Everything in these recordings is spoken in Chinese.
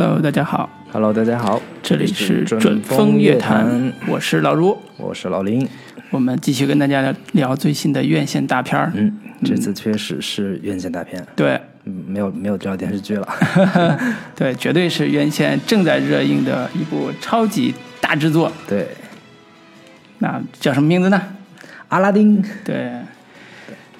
Hello，大家好，Hello，大家好，这里是准准风乐乐坛，我是老卢，我是老林。我们继续跟大家聊聊最新的院线大片儿。嗯，这次确实是院线大片，对嗯，没有没有这电视剧了。对，绝对是院线正在热映的一部超级大制作。对，那叫什么名字呢？阿拉丁，对，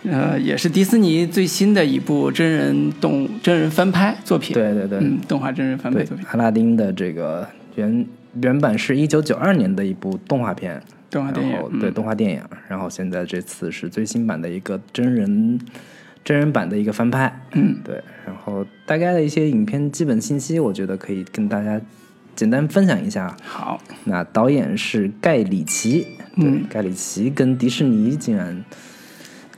呃，也是迪士尼最新的一部真人动真人翻拍作品。对对对嗯，动画真人翻拍作品，，阿拉丁的这个原原版是一九九二年的一部动画片，动画电影。对动画电影，然后现在这次是最新版的一个真人真人版的一个翻拍，嗯，对，然后大概的一些影片基本信息，我觉得可以跟大家简单分享一下。好，那导演是盖里奇，对，嗯盖里奇跟迪士尼竟然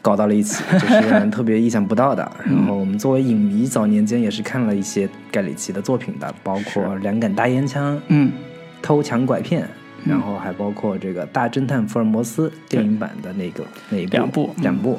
搞到了一起，这是让人特别意想不到的。然后我们作为影迷，早年间也是看了一些盖里奇的作品的，包括《两杆大烟枪》《嗯，偷抢拐骗》，然后还包括这个《大侦探福尔摩斯》电影版的那个那一部两部嗯两部。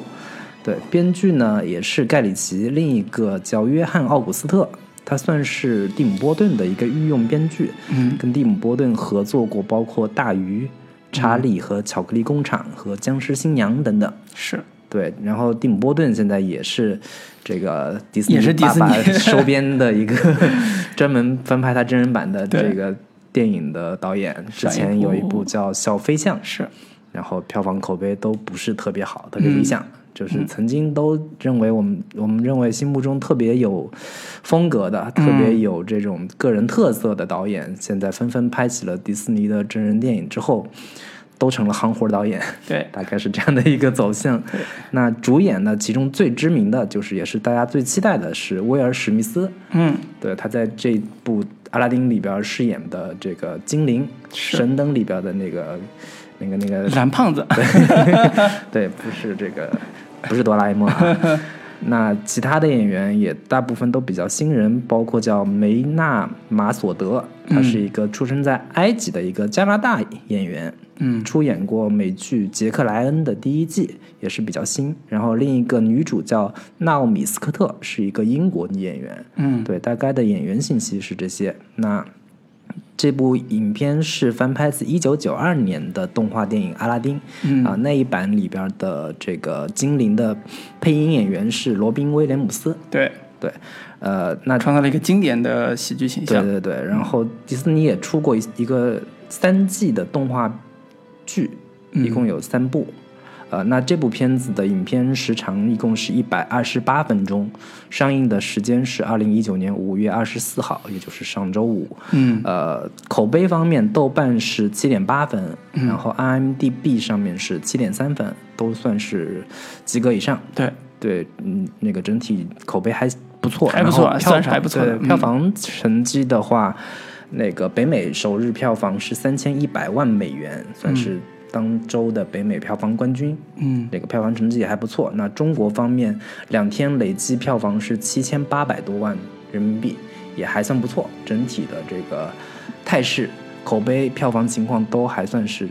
对，编剧呢也是盖里奇，另一个叫约翰·奥古斯特，他算是蒂姆·波顿的一个御用编剧。嗯，跟蒂姆·波顿合作过，包括《大鱼》《查理和巧克力工厂》和《僵尸新娘》等等。是，对，然后蒂姆·波顿现在也是这个迪斯尼也是迪士尼爸爸 收编的一个 专门翻拍他真人版的这个电影的导演。之前有一部部叫《小飞象》，是，然后票房口碑都不是特别好，特别理想。嗯就是曾经都认为我们我们认为心目中特别有风格的、特别有这种个人特色的导演，现在纷纷拍起了迪士尼的真人电影之后，都成了行活导演，对，大概是这样的一个走向。那主演呢，其中最知名的就是也是大家最期待的是威尔史密斯，嗯，对，他在这部《阿拉丁》里边饰演的这个精灵，神灯里边的那个那个那个蓝胖子，对，不是这个，不是哆啦 A 梦、啊。那其他的演员也大部分都比较新人，包括叫梅纳马索德，他是一个出生在埃及的一个加拿大演员，嗯，出演过美剧《杰克莱恩》的第一季，也是比较新。然后另一个女主叫纳奥米斯科特，是一个英国女演员。嗯，对，大概的演员信息是这些。那这部影片是翻拍自一九九二年的动画电影《阿拉丁》，嗯啊，那一版里边的这个精灵的配音演员是罗宾威廉姆斯。对，对，呃，那创造了一个经典的喜剧形象。对对对，然后迪士尼也出过一一个三季的动画剧，一共有三部。呃，那这部片子的影片时长一共是一百二十八分钟，上映的时间是二零一九年五月二十四号，也就是上周五。嗯，呃，口碑方面，豆瓣是七点八分，然后 IMDB 上面是七点三分，都算是及格以上。对，对，嗯，那个整体口碑还不错，还不错票算是还不错票房成绩的话，那个北美首日票房是三千一百万美元，算是当周的北美票房冠军。嗯，那个票房成绩也还不错。那中国方面，两天累计票房是七千八百多万人民币，也还算不错。整体的这个态势、口碑、票房情况都还算是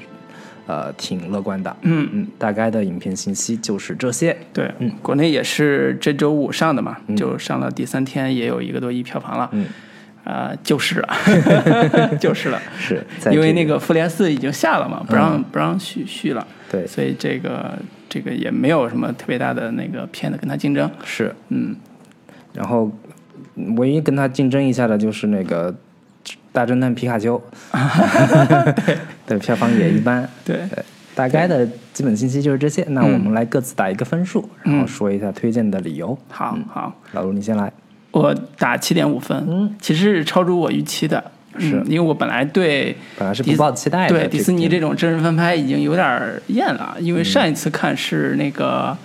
呃挺乐观的。嗯嗯，大概的影片信息就是这些。对，嗯国内也是这周五上的嘛，就上了第三天，也有一个多亿票房了。嗯，啊、就是了，就是了，是在因为那个复联四已经下了嘛，不让、不让续续了，对。所以这个这个也没有什么特别大的那个片子跟他竞争。是，嗯，然后嗯唯一跟他竞争一下的就是那个大侦探皮卡丘，对，票房也一般。对，对，大概的基本信息就是这些。那我们来各自打一个分数，然后说一下推荐的理由。好好，老卢，你先来。我打七点五分，嗯，其实是超出我预期的。是嗯因为我本来对本来是迪不抱期待的，对迪士尼这这种真人翻拍已经有点厌了，因为上一次看是那个，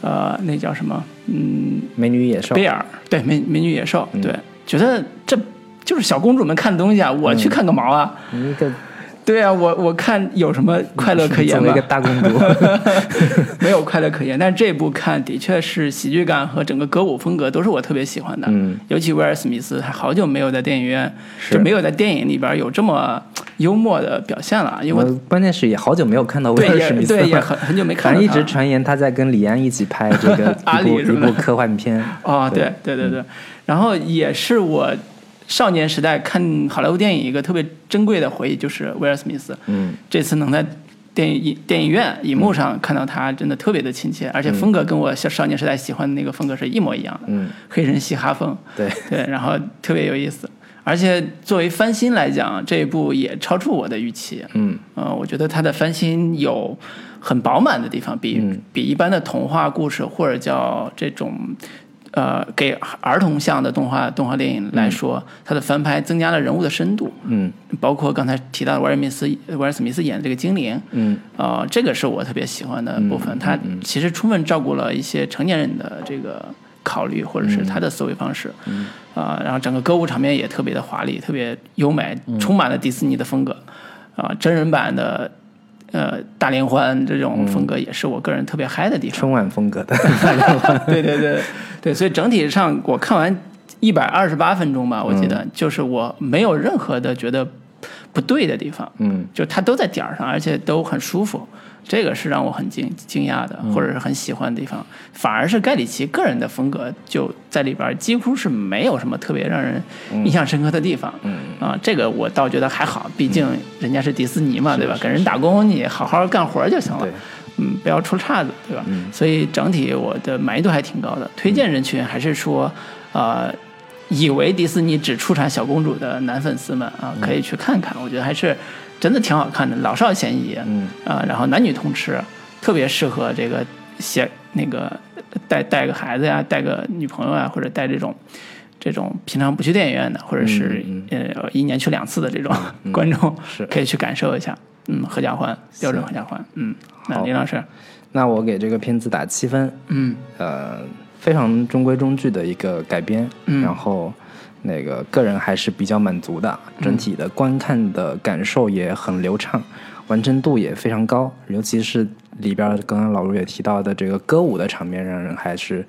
呃，那叫什么？嗯，美女野兽贝尔，对，美美女野兽，嗯对，觉得这就是小公主们看的东西啊，我去看个毛啊！你一个对啊，我我看有什么快乐可言吗作为一个？大公主，没有快乐可言，但是这部看的确是喜剧感和整个歌舞风格都是我特别喜欢的。嗯，尤其威尔史密斯，他好久没有在电影院，是就没有在电影里边有这么幽默的表现了。因为关键是也好久没有看到威尔史密斯对也了。很很久没看反正一直传言他在跟李安一起拍这个阿一部一部科幻片。哦，对对对对对，然后也是我少年时代看好莱坞电影一个特别珍贵的回忆，就是威尔史密斯。嗯这次能在电影电影院荧幕上看到他，真的特别的亲切，而且风格跟我少少年时代喜欢的那个风格是一模一样的，嗯，黑人嘻哈风。对，对，然后特别有意思。而且作为翻新来讲，这一部也超出我的预期。嗯呃，我觉得它的翻新有很饱满的地方，比、嗯比一般的童话故事或者叫这种呃给儿童向的动画动画电影来说，它的翻拍增加了人物的深度，嗯包括刚才提到的威尔密斯威尔史密斯演的这个精灵，嗯呃，这个是我特别喜欢的部分。它其实充分照顾了一些成年人的这个考虑，或者是他的思维方式。嗯。啊、然后整个歌舞场面也特别的华丽，特别优美，充满了迪士尼的风格。啊、真人版的呃大联欢这种风格也是我个人特别嗨的地方。春晚风格的，对对对对，所以整体上我看完一百二十八分钟吧，我记得、就是我没有任何的觉得不对的地方。嗯就它都在点儿上，而且都很舒服，这个是让我很惊惊讶的，或者是很喜欢的地方。反而是盖里奇个人的风格就在里边几乎是没有什么特别让人印象深刻的地方。嗯啊，这个我倒觉得还好，毕竟人家是迪士尼嘛，对吧？给人打工，你好好干活就行了。嗯，不要出岔子，对吧？所以整体我的满意度还挺高的。推荐人群还是说，呃，以为迪士尼只出产小公主的男粉丝们啊，可以去看看。我觉得还是真的挺好看的，老少咸宜。嗯啊，然后男女通吃，特别适合这个写那个带带个孩子呀，带个女朋友啊，或者带这种这种平常不去电影院的，或者是、呃一年去两次的这种 观众，是。可以去感受一下。嗯，合家欢，标准合家欢。嗯，那好。林老师，那我给这个片子打七分，嗯。呃，非常中规中矩的一个改编，嗯。然后那个个人还是比较满足的，整体的观看的感受也很流畅，完成度也非常高，尤其是里边刚刚老卢也提到的这个歌舞的场面，让人还是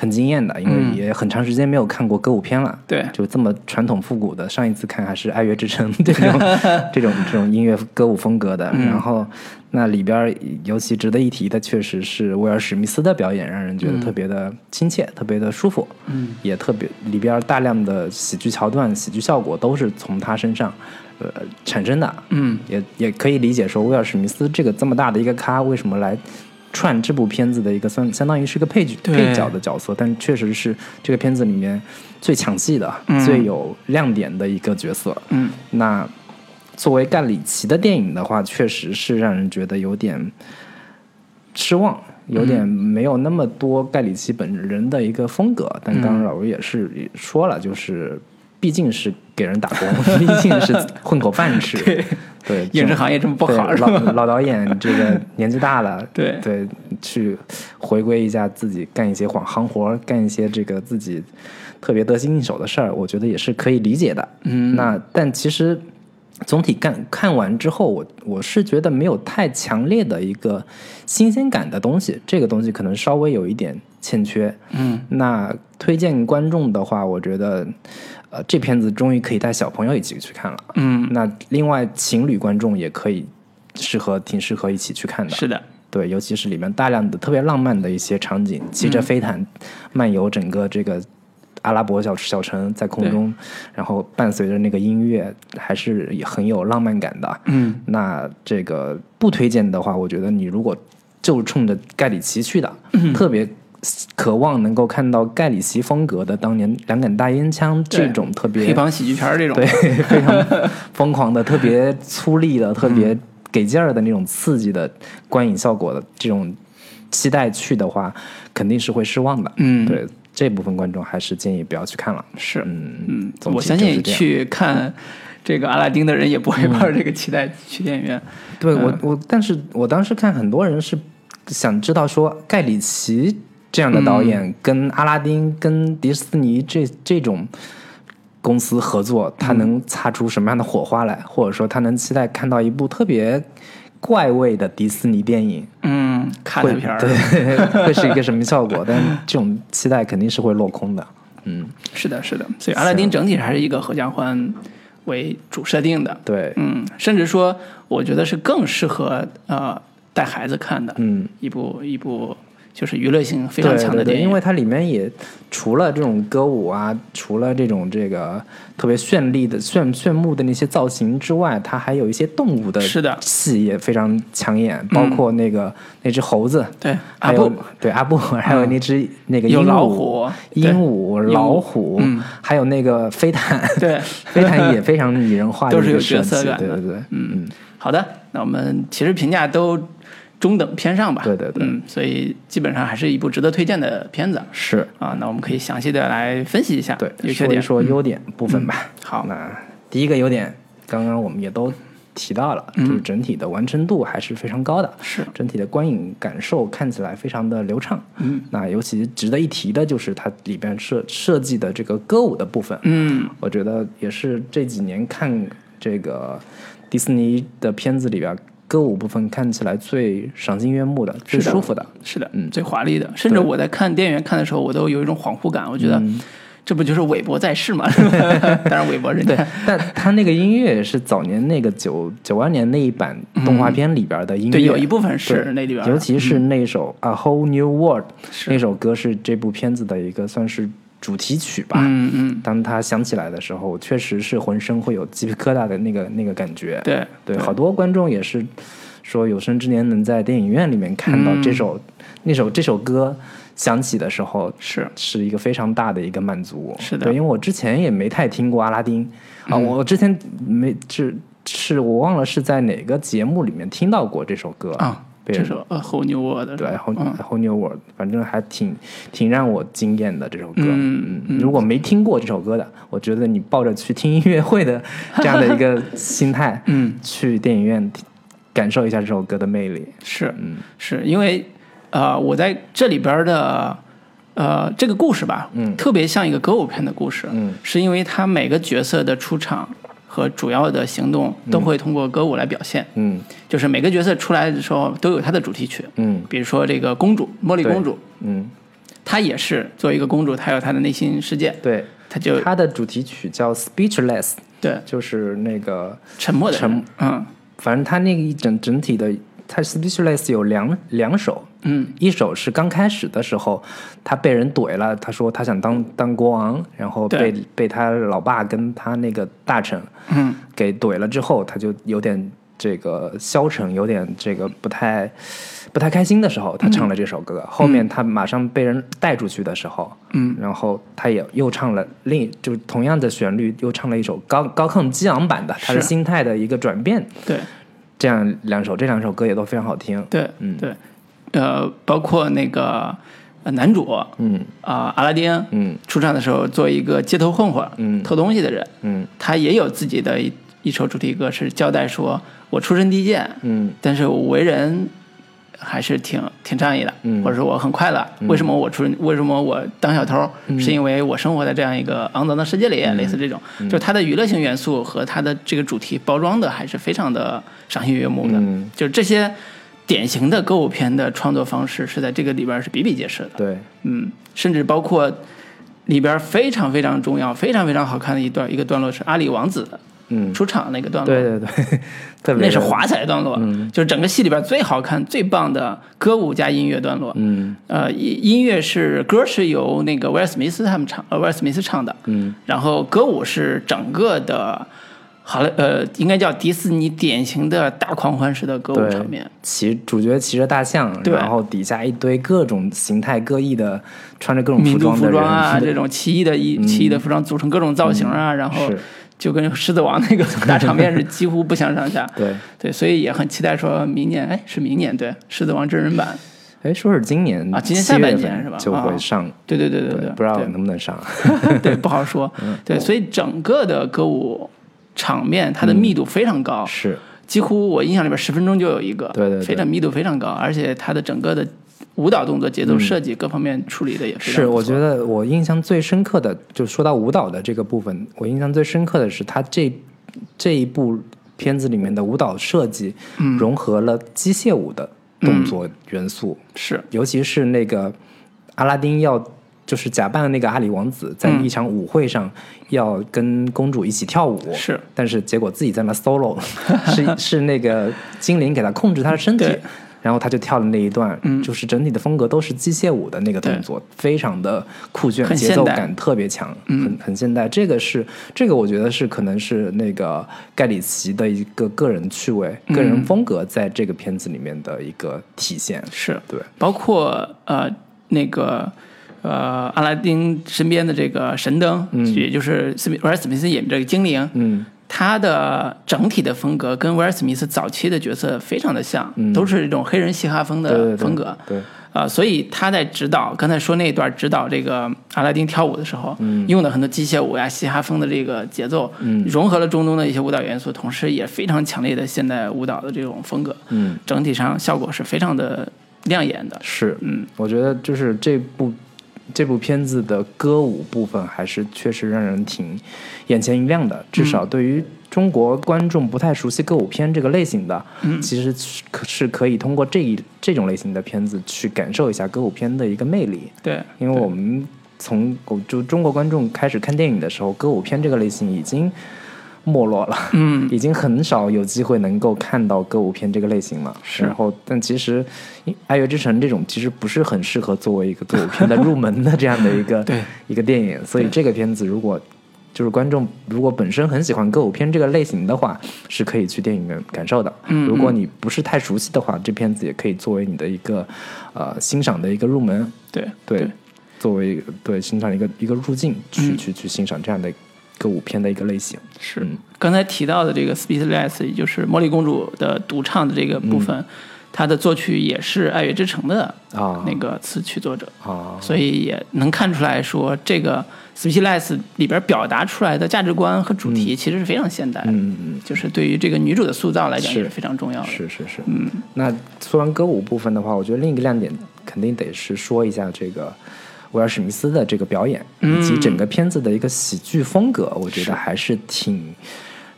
很惊艳的，因为嗯也很长时间没有看过歌舞片了。对就这么传统复古的，上一次看还是《爱乐之城》这种这种这种音乐歌舞风格的。然后那里边尤其值得一提的，确实是威尔史密斯的表演，让人觉得特别的亲切，特别的舒服。嗯，也特别里边大量的喜剧桥段、喜剧效果都是从他身上呃产生的。嗯也也可以理解说，威尔史密斯这个这么大的一个咖，为什么来串这部片子的一个相相当于是个配角配角的角色，但确实是这个片子里面最抢戏的、嗯最有亮点的一个角色。嗯那作为盖里奇的电影的话，确实是让人觉得有点失望，有点没有那么多盖里奇本人的一个风格。但刚刚老吴也是也说了，就是毕竟是给人打工，毕竟是混口饭吃。对对，影视行业这么不好老老导演这个年纪大了，对 对，去回归一下自己，干一些行行活，干一些这个自己特别得心应手的事儿，我觉得也是可以理解的。嗯那但其实总体看看完之后，我我是觉得没有太强烈的一个新鲜感的东西，这个东西可能稍微有一点欠缺。嗯那推荐观众的话，我觉得，呃，这片子终于可以带小朋友一起去看了。嗯，那另外情侣观众也可以适合挺适合一起去看的。是的，对，尤其是里面大量的特别浪漫的一些场景，骑着飞毯漫游整个这个阿拉伯小小城，在空中，然后伴随着那个音乐，还是很有浪漫感的。嗯那这个不推荐的话，我觉得你如果就冲着盖里奇去的，特别渴望能够看到盖里奇风格的当年两杆大烟枪这种特别黑帮喜剧片儿这种，对，非常疯狂的、特别粗粝的、特别给劲儿的那种刺激的观影效果的这种期待去的话，肯定是会失望的。嗯对这部分观众还是建议不要去看了。是，嗯嗯，我相信去看这个阿拉丁的人也不会抱着这个期待去电影院。对我我，但是我当时看很多人是想知道说盖里奇这样的导演跟阿拉丁、跟迪士尼这这种公司合作，他能擦出什么样的火花来，或者说他能期待看到一部特别怪味的迪士尼电影，嗯，看片儿，对 会是一个什么效果？但这种期待肯定是会落空的。嗯，是的，是的。所以阿拉丁整体还是一个合家欢为主设定的。对，嗯，甚至说，我觉得是更适合呃带孩子看的嗯一部一部就是娱乐性非常强的对对对，电影。因为它里面也除了这种歌舞啊，除了这种这个特别绚丽的炫炫目的那些造型之外，它还有一些动物的戏也非常抢眼，包括那个那只猴子，对还有阿布。对阿布，还有那只那个有鹦鹉老虎鹦鹉、老虎嗯，还有那个飞毯，对。飞毯也非常拟人化的都是有角色，感的。对对对，嗯。嗯。好的，那我们其实评价都中等偏上吧。对对对嗯，所以基本上还是一部值得推荐的片子是。啊。那我们可以详细的来分析一下对，优缺点。说一说优点部分吧。嗯好那第一个优点，刚刚我们也都提到了，就是整体的完成度还是非常高的，嗯是整体的观影感受看起来非常的流畅。嗯，那尤其值得一提的就是它里边设设计的这个歌舞的部分，嗯，我觉得也是这几年看这个迪士尼的片子里边歌舞部分看起来最赏心悦目的、最舒服的。是的，嗯最华丽的。甚至我在看电影院看的时候，我都有一种恍惚感，我觉得嗯。这不就是韦伯在世吗？当然，韦伯人家。对，但他那个音乐也是早年那个九九二年那一版动画片里边的音乐，对有一部分是那里边尤其是那首《A Whole New World》那首歌是这部片子的一个算是主题曲吧。嗯嗯，当它响起来的时候，确实是浑身会有鸡皮疙瘩的那个那个感觉。对对，好多观众也是说有生之年能在电影院里面看到这首、那首这首歌响起的时候，是。是一个非常大的一个满足。是的。对，因为我之前也没太听过阿拉丁。啊，嗯。我之前没是是我忘了是在哪个节目里面听到过这首歌。啊，这首《A Whole New World》对，Whole New World，反正还挺挺让我惊艳的这首歌。嗯嗯，如果没听过这首歌的，我觉得你抱着去听音乐会的这样的一个 心态，嗯，去电影院听感受一下这首歌的魅力。是嗯是因为呃，我在这里边的呃这个故事吧，嗯。特别像一个歌舞片的故事，嗯，是因为它每个角色的出场和主要的行动都会通过歌舞来表现，嗯。就是每个角色出来的时候都有他的主题曲，嗯。比如说这个公主茉莉公主，嗯，她也是作为一个公主，她有她的内心世界，对，她就她的主题曲叫《Speechless》，对。就是那个，沉默的人。沉嗯。反正她那个一整整体的，它《Speechless》有两两首，嗯。一首是刚开始的时候，他被人怼了，他说他想当当国王，然后被被他老爸跟他那个大臣嗯。给怼了之后，他就有点这个消沉，有点这个不太不太开心的时候，他唱了这首歌。后面他马上被人带出去的时候，嗯。然后他也又唱了另就是同样的旋律，又唱了一首高高亢激昂版的，他的是。心态的一个转变。对这样两首，这两首歌也都非常好听。对嗯。对，呃，包括那个呃男主嗯。啊、阿拉丁嗯。出场的时候，做一个街头混混，嗯。偷东西的人，嗯。他也有自己的一一首主题歌，是交代说我出身低贱，嗯。但是我为人还是挺挺仗义的，嗯。或者说我很快乐。为什么我出为什么我当小偷？嗯。是因为我生活在这样一个肮脏的世界里，类似这种，嗯。就它的娱乐性元素和它的这个主题包装的还是非常的赏心悦目的。嗯。就是这些典型的歌舞片的创作方式是在这个里边是比比皆是的。对，嗯，甚至包括里边非常非常重要、非常非常好看的一段一个段落是阿里王子嗯，出场那个段落。对对对，特别那是华彩段落，嗯。就是整个戏里边最好看、最棒的歌舞加音乐段落。嗯。呃，音音乐是歌是由那个威尔史密斯他们唱，呃，威尔史密斯唱的，嗯。然后歌舞是整个的，好了，呃，应该叫迪士尼典型的大狂欢式的歌舞场面。骑主角骑着大象，然后底下一堆各种形态各异的穿着各种民族服服装啊，这种奇异的衣、奇异的服装组成各种造型啊，然后是就跟狮子王那个 大场面是几乎不相上下。对，对，所以也很期待说明年，哎，是明年对《狮子王》真人版，哎，说是今年啊今年下半年是吧？就会啊上，对对对对对，不知道能不能上。对，不好说。对，所以整个的歌舞场面，它的密度非常高，是，几乎我印象里边十分钟就有一个，对对对。非常密度非常高，而且它的整个的舞蹈动作、节奏设计各方面处理的也非常是，我觉得我印象最深刻的，就说到舞蹈的这个部分，我印象最深刻的是他这这一部片子里面的舞蹈设计，嗯。融合了机械舞的动作元素，是。尤其是那个阿拉丁要就是假扮的那个阿里王子，在嗯。一场舞会上要跟公主一起跳舞，是，但是结果自己在那 solo，是是那个精灵给他控制他的身体。对。然后他就跳了那一段，嗯。就是整体的风格都是机械舞的那个动作，非常的酷炫，节奏感特别强，嗯。很很现代。这个是这个，我觉得是可能是那个盖里奇的一个个人趣味、嗯。个人风格在这个片子里面的一个体现。是。对，包括呃那个呃阿拉丁身边的这个神灯，也就是斯密威尔史密斯演的这个精灵，嗯他的整体的风格跟威尔史密斯早期的角色非常的像，都是这种黑人嘻哈风的风格。对，啊、所以他在指导刚才说那一段指导这个阿拉丁跳舞的时候，嗯。用的很多机械舞呀、嘻哈风的这个节奏，融合了中东的一些舞蹈元素，同时也非常强烈的现代舞蹈的这种风格，嗯，整体上效果是非常的亮眼的。是，嗯，我觉得就是这部这部片子的歌舞部分还是确实让人挺眼前一亮的，至少对于中国观众不太熟悉歌舞片这个类型的，嗯。其实是可是可以通过这一这种类型的片子去感受一下歌舞片的一个魅力，对，因为我们从我就中国观众开始看电影的时候，歌舞片这个类型已经没落了。嗯，已经很少有机会能够看到歌舞片这个类型了。是。然后，但其实《爱乐之城》这种其实不是很适合作为一个歌舞片的入门的这样的一个 对。一个电影，所以这个片子如果就是观众如果本身很喜欢歌舞片这个类型的话，是可以去电影院感受的。嗯如果你不是太熟悉的话，这片子也可以作为你的一个呃欣赏的一个入门，对对，作为对欣赏一个一个入境去、嗯。去去欣赏这样的歌舞片的一个类型。是。嗯。刚才提到的这个 Speechless，也就是茉莉公主的独唱的这个部分，它的作曲也是《爱乐之城》的啊。那个词曲作者，啊，所以也能看出来说，这个 Speechless 里边表达出来的价值观和主题其实是非常现代的，嗯嗯嗯。就是对于这个女主的塑造来讲也是非常重要的。是是是，嗯，那说完歌舞部分的话，我觉得另一个亮点肯定得是说一下这个威尔史密斯的这个表演，以及整个片子的一个喜剧风格，我觉得还是挺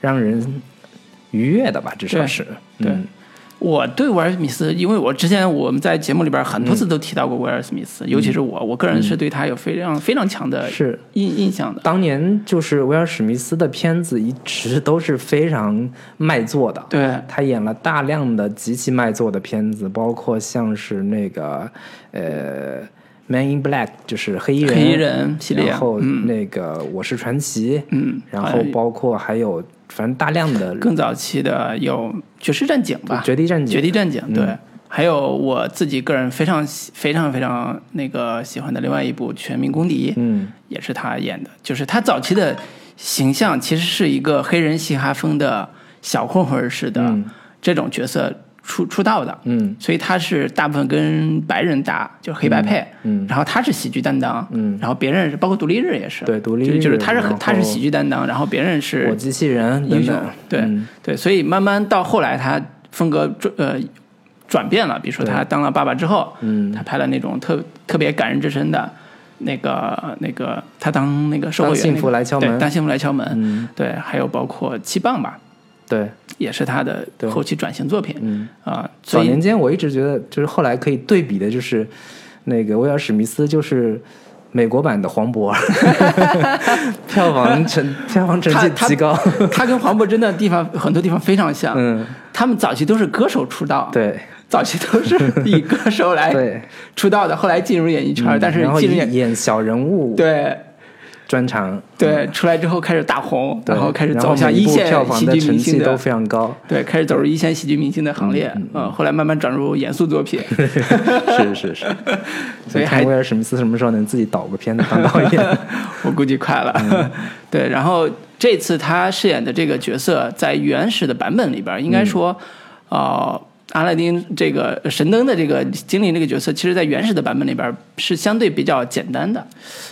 让人愉悦的吧，至少是。对。嗯我对威尔史密斯，因为我之前我们在节目里边很多次都提到过威尔史密斯，尤其是我，我个人是对他有非常非常强的是。印印象的。当年就是威尔史密斯的片子一直都是非常卖座的，对，他演了大量的极其卖座的片子，包括像是那个呃《Man in Black》，就是黑衣人，黑衣人系列然后嗯。那个《我是传奇》，嗯然后包括还有反正大量的 更早期的有《绝世战警》吧，绝地战警绝地战警》嗯。对，还有我自己个人非常喜非常非常那个喜欢的另外一部《全民公敌》，嗯。也是他演的，就是他早期的形象其实是一个黑人嘻哈风的小混混似的嗯。这种角色出出道的，嗯。所以他是大部分跟白人打，就是黑白配，嗯然后他是喜剧担当，嗯。然后别人是包括独立日也是，对独立日就就是他是他是喜剧担当，然后别人是我机器人英雄。对、嗯。对，所以慢慢到后来他风格转呃转变了，比如说他当了爸爸之后，嗯。他拍了那种特特别感人至深的。那个、那个，他当那个售货员、当幸福来敲门。对，当幸福来敲门，嗯。对，还有包括七磅吧，对，也是他的对。后期转型作品，嗯。啊，早年间我一直觉得，就是后来可以对比的，就是那个威尔史密斯，就是美国版的黄渤，票房成 票房成绩极高。他跟黄渤真的地方 很多地方非常像，嗯，他们早期都是歌手出道，，对。早期都是以歌手来，出道的，后来进入演艺圈，嗯但是演演小人物对专场，对出来之后开始大红，然后开始走向一线喜剧明星的，非常高。对，开始走入一线喜剧明星的行列，嗯，后来慢慢转入严肃作品，是 是是，所以还看威尔史密斯什么时候能自己导个片子当导演？我估计快了。嗯。对，然后这次他饰演的这个角色，在原始的版本里边，应该说，呃，阿拉丁这个神灯的这个精灵这个角色，其实在原始的版本里边是相对比较简单的。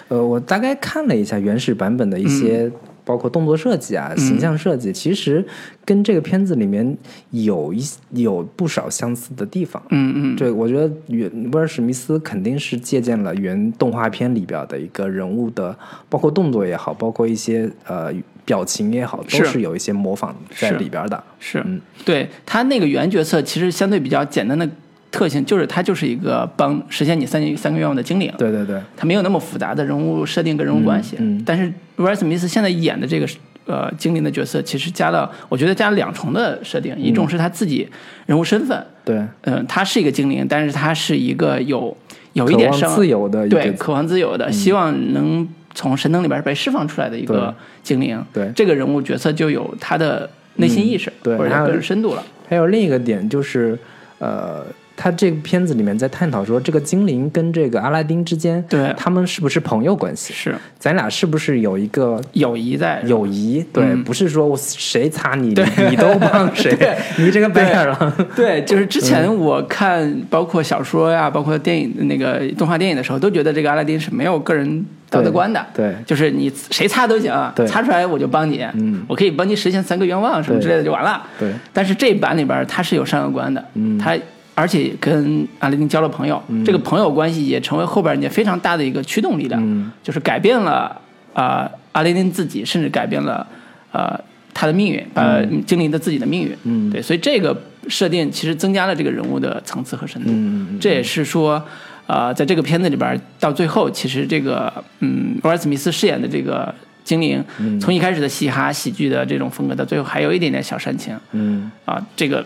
呃，我大概看了一下原始版本的一些，嗯包括动作设计啊、形象设计，其实跟这个片子里面有一有不少相似的地方。嗯嗯，对，我觉得原威尔史密斯肯定是借鉴了原动画片里边的一个人物的，包括动作也好，包括一些呃表情也好，都是是有一些模仿在里边的。是。嗯。对他那个原角色，其实相对比较简单的特性，就是他就是一个帮实现你三三个愿望的精灵。对对对，他没有那么复杂的人物设定跟人物关系。嗯嗯。但是威尔史密斯现在演的这个呃精灵的角色，其实加了，我觉得加了两重的设定，一种是他自己人物身份，对，嗯，他是一个精灵，但是他是一个有有一点生自由的，对，渴望自由的，希望能从神灯里边被释放出来的一个精灵。对，这个人物角色就有他的内心意识，对，或者个人深度了。还有另一个点就是，呃。他这个片子里面在探讨说，这个精灵跟这个阿拉丁之间，对，他们是不是朋友关系？是，咱俩是不是有一个友谊在？友谊，对，不是说我谁擦你，你都帮谁？你这个白眼狼。对，就是之前我看包括小说呀，包括电影那个动画电影的时候，都觉得这个阿拉丁是没有个人道德观的。对，就是你谁擦都行，擦出来我就帮你，嗯，我可以帮你实现三个愿望什么之类的就完了。对，但是这版里边他是有善恶观的，嗯，他。而且跟阿拉丁交了朋友，这个朋友关系也成为后边人家非常大的一个驱动力量，就是改变了啊阿拉丁自己，甚至改变了呃他的命运，呃精灵的自己的命运。嗯，对，所以这个设定其实增加了这个人物的层次和深度。嗯这也是说，呃，在这个片子里边到最后，其实这个嗯威尔史密斯饰演的这个精灵，从一开始的嘻哈喜剧的这种风格，到最后还有一点点小煽情。嗯，啊，这个。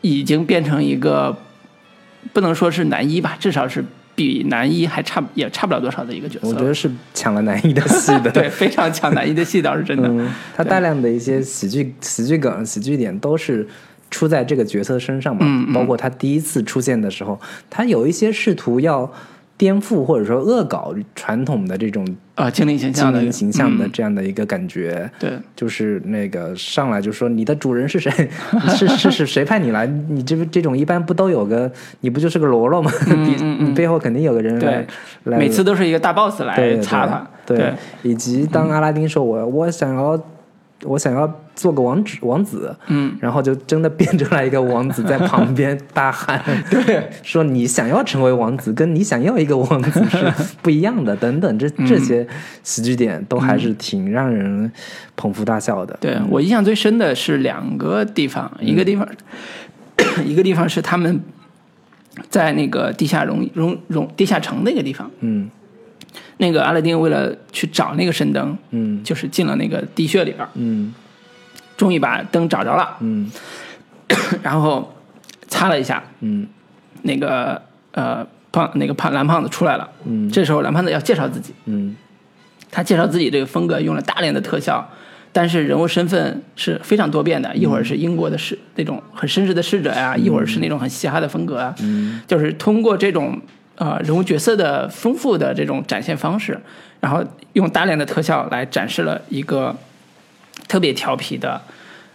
已经变成一个不能说是男一吧，至少是比男一还差也差不了多少的一个角色。我觉得是抢了男一的戏的，对，非常抢男一的戏倒是真的。他大量的一些喜剧、喜剧梗、喜剧点都是出在这个角色身上嘛。嗯，包括他第一次出现的时候，他有一些试图要。颠覆或者说恶搞传统的这种啊精灵形象的形象的这样的一个感觉，对，就是那个上来就说你的主人是谁？是是是谁派你来？你这这种一般不都有个？你不就是个喽啰吗？你背后肯定有个人来来。每次都是一个大 boss 来插他，对，以及当阿拉丁说我我想要。我想要做个王子，王子，嗯，然后就真的变出来一个王子在旁边大喊，对，说你想要成为王子，跟你想要一个王子是不一样的，等等，这这些喜剧点都还是挺让人捧腹大笑的。对我印象最深的是两个地方，一个地方，一个地方是他们在那个地下容容容地下城那个地方，嗯。那个阿拉丁为了去找那个神灯，嗯，就是进了那个地穴里边，嗯，终于把灯找着了，嗯，然后擦了一下，嗯，那个呃胖那个胖蓝胖子出来了，嗯，这时候蓝胖子要介绍自己，嗯，他介绍自己这个风格用了大量的特效，但是人物身份是非常多变的，一会儿是英国的士那种很绅士的侍者呀，一会儿是那种很嘻哈的风格啊，嗯，就是通过这种。呃，人物角色的丰富的这种展现方式，然后用大量的特效来展示了一个特别调皮的，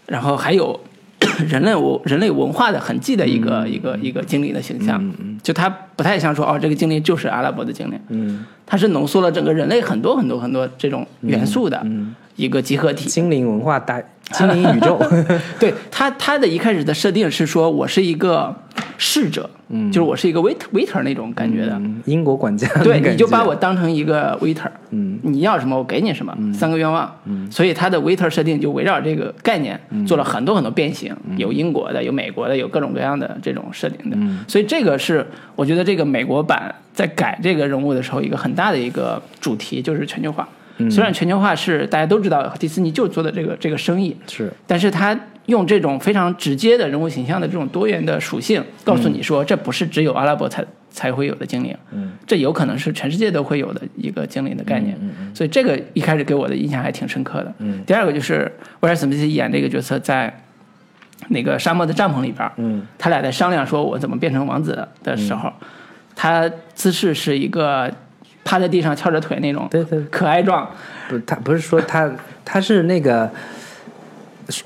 然后还有 人类文人类文化的痕迹的一个一个一个精灵的形象。就他不太像说哦，这个精灵就是阿拉伯的精灵。嗯，它是浓缩了整个人类很多很多很多这种元素的一个集合体。精灵文化大 精灵宇宙。对他，他的一开始的设定是说我是一个。侍者，嗯，就是我是一个 waiter waiter 那种感觉的。英国管家，对，你就把我当成一个 waiter，嗯，你要什么我给你什么，三个愿望，嗯，所以他的 waiter 设定就围绕这个概念做了很多很多变形，有英国的，有美国的，有各种各样的这种设定的，所以这个是我觉得这个美国版在改这个人物的时候一个很大的一个主题就是全球化，虽然全球化是大家都知道迪士尼就做的这个这个生意是，但是他。用这种非常直接的人物形象的这种多元的属性，告诉你说，这不是只有阿拉伯才才会有的精灵，嗯，这有可能是全世界都会有的一个精灵的概念，嗯嗯，所以这个一开始给我的印象还挺深刻的，嗯，第二个就是威尔史密斯演这个角色在那个沙漠的帐篷里边，嗯，他俩在商量说我怎么变成王子的时候，他姿势是一个趴在地上翘着腿那种，对对，可爱状，不是他不是说他他是那个。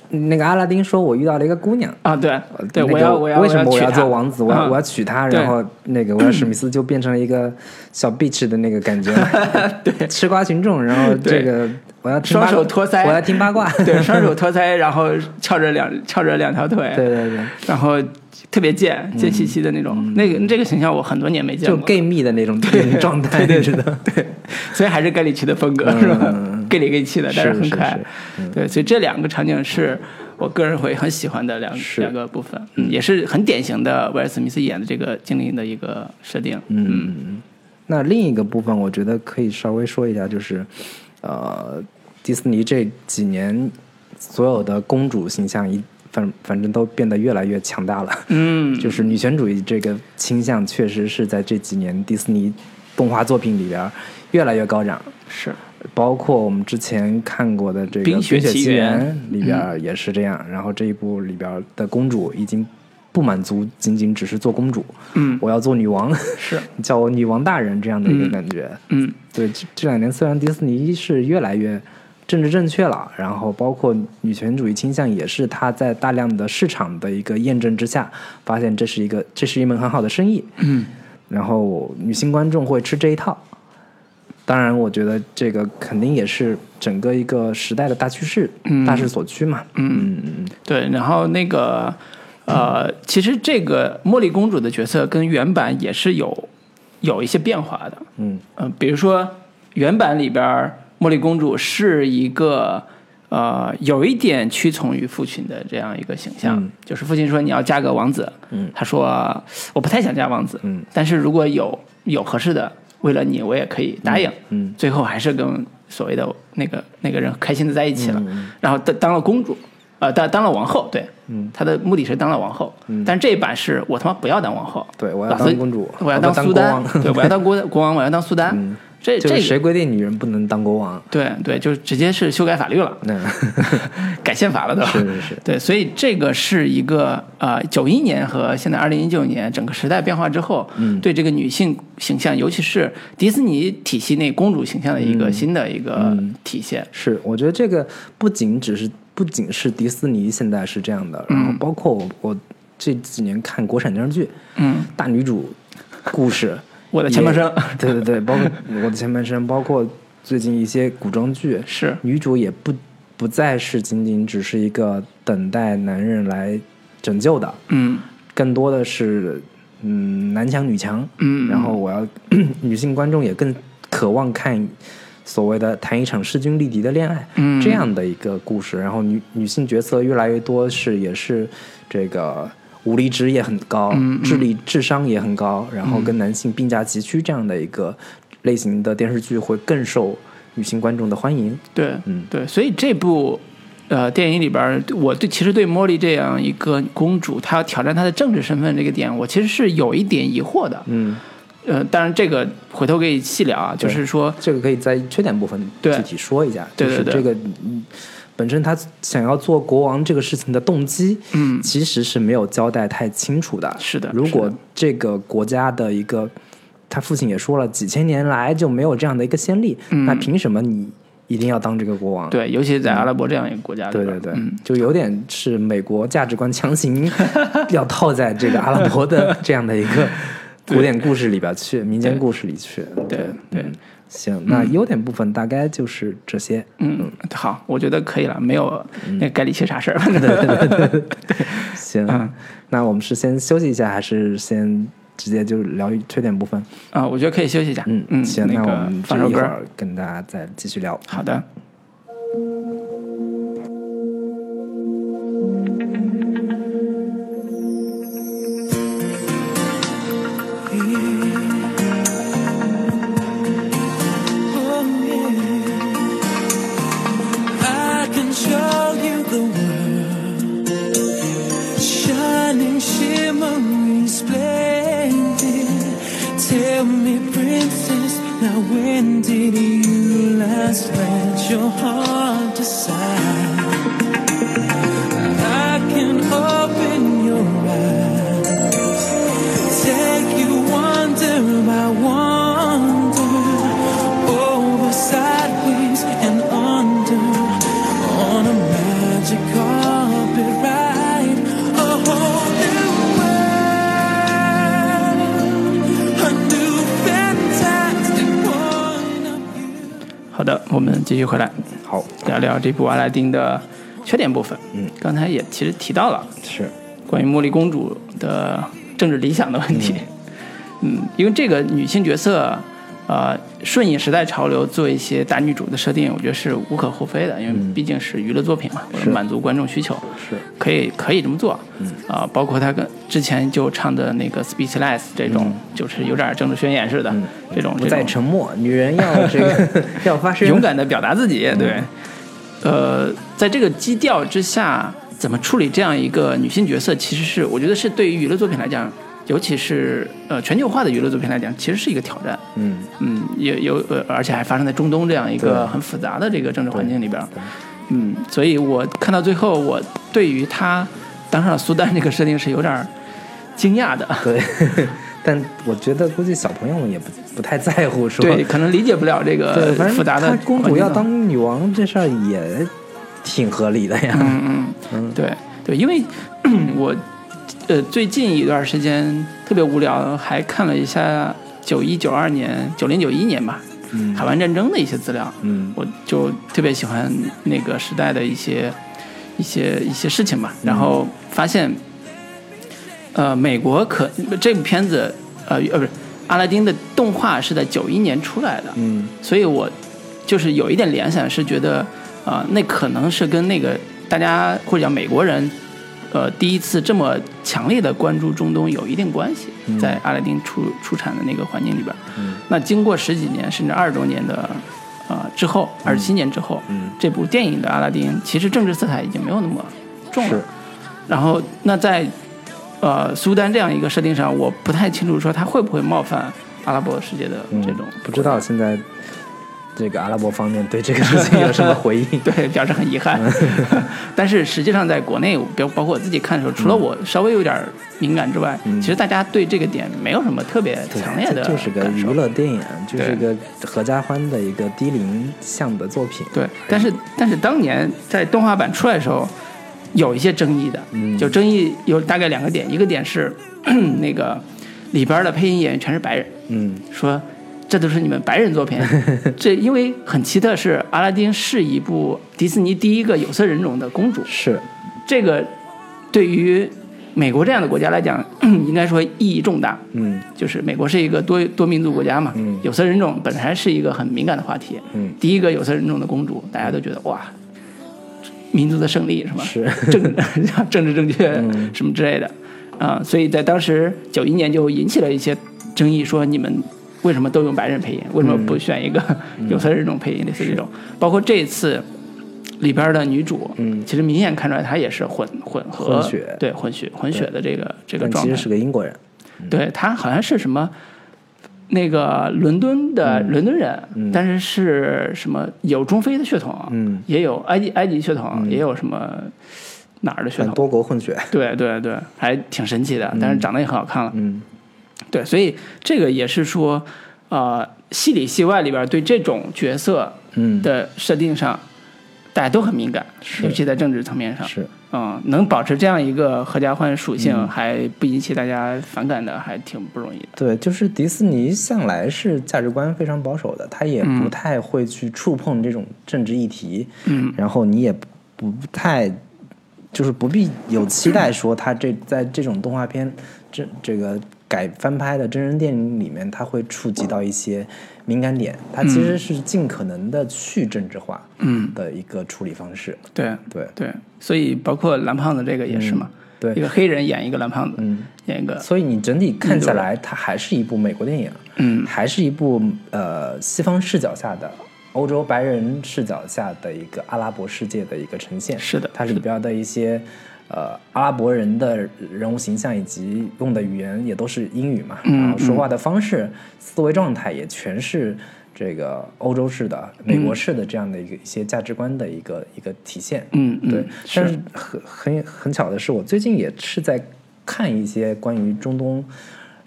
那个阿拉丁说：“我遇到了一个姑娘。啊，对，对，我要我要为什么我要做王子？我要我要娶她。然后那个我要史密斯就变成了一个小 bitch 的那个感觉，对，吃瓜群众。然后这个我要双手托腮，我要听八卦，对，双手托腮，然后翘着两翘着两条腿，对对对，然后特别贱贱兮兮的那种，那个这个形象我很多年没见过，就 gay 蜜的那种状态，对对对，所以还是盖里奇的风格是吧？gay 里 gay 气的，但是很可爱，对，所以这两个场景是。我个人会很喜欢的两两个部分，嗯，也是很典型的威尔史密斯演的这个精灵的一个设定。嗯，那另一个部分，我觉得可以稍微说一下，就是，呃，迪士尼这几年所有的公主形象一反反正都变得越来越强大了。嗯，就是女权主义这个倾向，确实是在这几年迪士尼动画作品里边越来越高涨。是，包括我们之前看过的这个《冰雪奇奇缘缘》里边也是这样。然后这一部里边的公主已经不满足仅仅只是做公主，嗯，我要做女王，是，叫我女王大人这样的一个感觉。嗯，对，这这两年虽然迪士尼是越来越政治正确了，然后包括女权主义倾向也是他在大量的市场的一个验证之下，发现这是一个这是一门很好的生意，嗯，然后女性观众会吃这一套。当然，我觉得这个肯定也是整个一个时代的大趋势、嗯大势所趋嘛。嗯嗯嗯对，然后那个呃，其实这个茉莉公主的角色跟原版也是有有一些变化的。嗯呃，比如说原版里边儿茉莉公主是一个呃有一点屈从于父亲的这样一个形象，嗯。就是父亲说你要嫁个王子，嗯。她说我不太想嫁王子，嗯。但是如果有有合适的，为了你我也可以答应，嗯最后还是跟所谓的那个那个人开心的在一起了，嗯然后当当了公主，呃，当当了王后，对，嗯，她的目的是当了王后，但这一版是我他妈不要当王后，对，我要当公主，我要当苏丹，对，我要当国国王，我要当苏丹，嗯这这谁规定女人不能当国王？对对，就直接是修改法律了，那 改宪法了，对吧？是是是，对，所以这个是一个呃，九一年和现在二零一九年整个时代变化之后，嗯对这个女性形象，尤其是迪士尼体系内公主形象的一个新的一个嗯体现。是，我觉得这个不仅只是不仅是迪士尼现在是这样的，然后包括我我这几年看国产电视剧，嗯，大女主故事，我的前半生对对对，包括我的前半生，包括最近一些古装剧，是女主也不不再是仅仅只是一个等待男人来拯救的，嗯更多的是嗯男强女强，嗯，然后我要 女性观众也更渴望看所谓的谈一场势均力敌的恋爱，嗯这样的一个故事。然后女女性角色越来越多是也是这个武力值也很高，智力智商也很高，然后跟男性并驾齐驱这样的一个类型的电视剧会更受女性观众的欢迎。对，嗯。对，所以这部呃电影里边，我对其实对茉莉这样一个公主，她要挑战她的政治身份这个点，我其实是有一点疑惑的。嗯，呃，当然这个回头可以细聊啊，就是说，这个可以在缺点部分具体说一下，对对对就是这个嗯本身他想要做国王这个事情的动机，嗯。其实是没有交代太清楚的。是的如果这个国家的一个，他父亲也说了，几千年来就没有这样的一个先例，嗯。那凭什么你一定要当这个国王？对，尤其是在阿拉伯这样一个国家里对，对对，嗯，就有点是美国价值观强行 要套在这个阿拉伯的这样的一个 古典故事里边去，民间故事里去。对对。嗯行，那优点部分大概就是这些。嗯，好，我觉得可以了，没有那个盖里奇啥事儿。行，嗯那我们是先休息一下，还是先直接就聊缺点部分？啊，我觉得可以休息一下。嗯嗯，行，那个我们放首歌跟大家再继续聊。好的。When did you last let your heart decide? 好的，我们继续回来好，聊聊这部阿拉丁的缺点部分。嗯，刚才也其实提到了是，关于茉莉公主的政治理想的问题。嗯，因为这个女性角色，呃，顺应时代潮流做一些大女主的设定，我觉得是无可厚非的，因为毕竟是娱乐作品嘛，满足观众需求，是。可以可以这么做。嗯。啊、包括她跟之前就唱的那个《Speechless》这种，就是有点政治宣言似的、这种，不再这种沉默，女人要这个 要发声，勇敢的表达自己，对，呃，在这个基调之下，怎么处理这样一个女性角色，其实是我觉得是对于娱乐作品来讲，尤其是呃全球化的娱乐作品来讲，其实是一个挑战。嗯嗯，也有呃，而且还发生在中东这样一个很复杂的这个政治环境里边。嗯，所以我看到最后，我对于他当上了苏丹这个设定是有点惊讶的。对，但我觉得估计小朋友们也不不太在乎，说对，可能理解不了这对，个反正复杂的她公主要当女王这事儿也挺合理的呀。嗯嗯嗯，对对，因为 我呃最近一段时间特别无聊，还看了一下九一九二年、九零九一年吧，嗯海湾战争的一些资料，嗯。我就特别喜欢那个时代的一些一些一些事情吧，然后发现，呃，美国可这部片子呃呃不是阿拉丁的动画是在九一年出来的，嗯。所以我就是有一点联想，是觉得啊、那可能是跟那个大家或者讲美国人，呃，第一次这么强烈的关注中东有一定关系，在阿拉丁出出产的那个环境里边。嗯。那经过十几年甚至二十多年的呃之后，二十七年之后，嗯。这部电影的阿拉丁其实政治色彩已经没有那么重了。然后那在呃苏丹这样一个设定上，我不太清楚说他会不会冒犯阿拉伯世界的嗯这种、不知道现在这个阿拉伯方面对这个事情有什么回应？对，表示很遗憾。但是实际上，在国内，包包括我自己看的时候，除了我稍微有点敏感之外，嗯其实大家对这个点没有什么特别强烈的这就是个娱。乐电影，就是一个合家欢的一个低龄向的作品。对，但是但是当年在动画版出来的时候，有一些争议的，嗯就争议有大概两个点，一个点是 那个里边的配音演员全是白人，嗯说这都是你们白人作品。这因为很奇特是，阿拉丁是一部迪士尼第一个有色人种的公主，是这个对于美国这样的国家来讲，应该说意义重大。嗯就是美国是一个多多民族国家嘛，嗯有色人种本来是一个很敏感的话题。嗯第一个有色人种的公主，大家都觉得哇，民族的胜利是吧？是政 政治正确嗯什么之类的啊、所以在当时九一年就引起了一些争议，说你们为什么都用白人配音，为什么不选一个有色人种配音？类似这种，包括这一次。里边的女主，嗯。其实明显看出来她也是混混合混血。对混血混血的这个这个状态。但其实是个英国人。对她好像是什么那个伦敦的伦敦人，嗯。但是是什么有中非的血统，嗯。也有埃及埃及血统，也有什么哪儿的血统，多国混血。对对对，还挺神奇的，但是长得也很好看了。嗯对，所以这个也是说，呃，戏里戏外里边对这种角色嗯，的设定上，大家都很敏感，尤其在政治层面上。是嗯，能保持这样一个合家欢属性，还不引起大家反感的，还挺不容易的。对，就是迪士尼向来是价值观非常保守的，他也不太会去触碰这种政治议题。嗯，然后你也不不太，就是不必有期待说他这在这种动画片这这个改翻拍的真人电影里面，它会触及到一些敏感点。它其实是尽可能的去政治化嗯，的一个处理方式。对对，对，所以包括蓝胖子这个也是嘛，对一个黑人演一个蓝胖子，嗯，演一个，所以你整体看下来，它还是一部美国电影，嗯还是一部呃西方视角下的。欧洲白人视角下的一个阿拉伯世界的一个呈现，是的它里边的一些呃阿拉伯人的人物形象以及用的语言也都是英语嘛，嗯然后说话的方式、思维状态也全是这个欧洲式的、美国式的这样的一个一些价值观的一个一个体现。嗯嗯对，是。但是很很很巧的是，我最近也是在看一些关于中东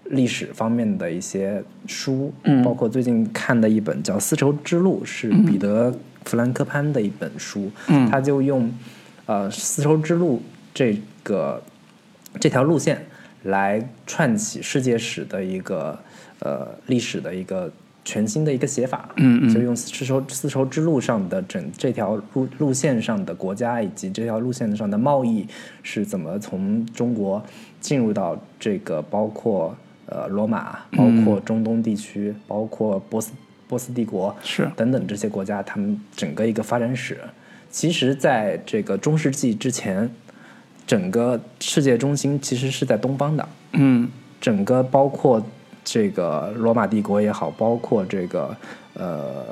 历史方面的一些书，嗯。包括最近看的一本叫《丝绸之路》，是彼得·弗兰克潘的一本书，嗯。他就用呃丝绸之路这个这条路线来串起世界史的一个呃历史的一个全新的一个写法，嗯嗯。就用丝绸丝绸之路上的整这条路路线上的国家以及这条路线上的贸易是怎么从中国进入到这个包括呃罗马，包括中东地区，包括波斯波斯帝国是。等等这些国家，他们整个一个发展史，其实在这个中世纪之前，整个世界中心其实是在东方的，嗯。整个包括这个罗马帝国也好，包括这个呃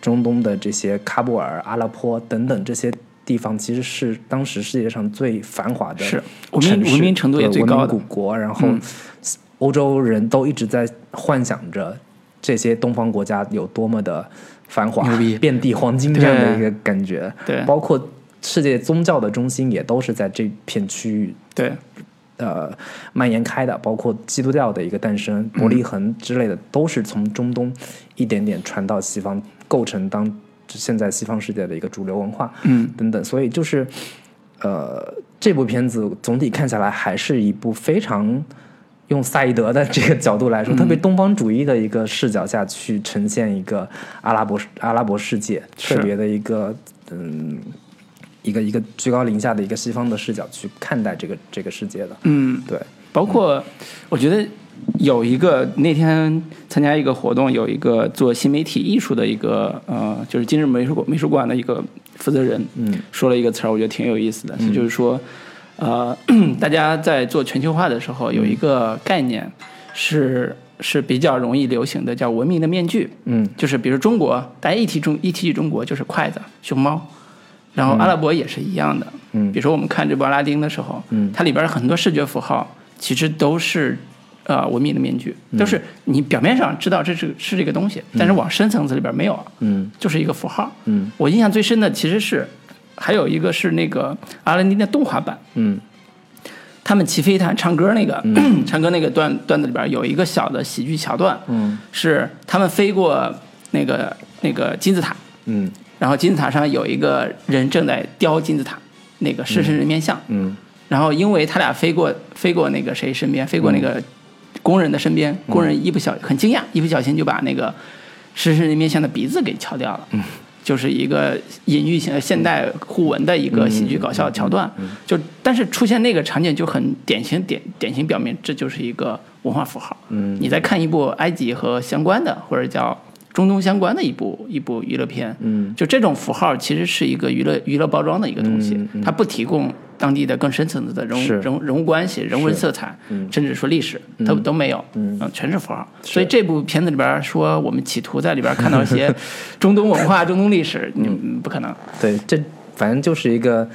中东的这些喀布尔、阿拉坡等等这些地方，其实是当时世界上最繁华的是文明文明程度也最高的。古国。然后嗯。欧洲人都一直在幻想着这些东方国家有多么的繁华、遍地黄金这样的一个感觉。对。包括世界宗教的中心也都是在这片区域对呃蔓延开的，包括基督教的一个诞生，伯利恒之类的，都是从中东一点点传到西方，构成当现在西方世界的一个主流文化，嗯，等等。所以就是呃，这部片子总体看下来还是一部非常。用萨义德的这个角度来说，特别东方主义的一个视角下去呈现一个阿拉伯阿拉伯世界，特别的一个嗯，一个一个居高临下的一个西方的视角去看待这个这个世界的。嗯，对，包括我觉得有一个那天参加一个活动，有一个做新媒体艺术的一个呃，就是今日美术馆美术馆的一个负责人，嗯说了一个词儿，我觉得挺有意思的，就是说，呃，大家在做全球化的时候，有一个概念是是比较容易流行的，叫文明的面具。嗯就是比如中国，大家一提中一提起中国就是筷子、熊猫，然后阿拉伯也是一样的。嗯。比如说我们看这部阿拉丁的时候，嗯。它里边很多视觉符号其实都是呃文明的面具，都是你表面上知道这是是这个东西，但是往深层次里边没有，嗯。就是一个符号。嗯。我印象最深的其实是还有一个是那个阿拉丁的动画版，嗯。他们骑飞毯唱歌那个、唱歌那个段段子里边有一个小的喜剧桥段，嗯。是他们飞过那个那个金字塔，嗯然后金字塔上有一个人正在雕金字塔那个狮身人面像，嗯然后因为他俩飞过飞过那个谁身边，飞过那个工人的身边，工人一不小很惊讶，一不小心就把那个狮身人面像的鼻子给敲掉了。就是一个隐喻性的现代互文的一个喜剧搞笑桥段，就但是出现那个场景就很典型典典型表明这就是一个文化符号。嗯。你在看一部埃及和相关的或者叫中东相关的一部一部娱乐片，嗯。就这种符号其实是一个娱乐娱乐包装的一个东西，嗯嗯它不提供当地的更深层次的人物人物人物关系、人文色彩，甚至说历史，它都没有，嗯。全是符号。所以这部片子里边说我们企图在里边看到一些 中东文化、中东历史，嗯，不可能。对，这反正就是一个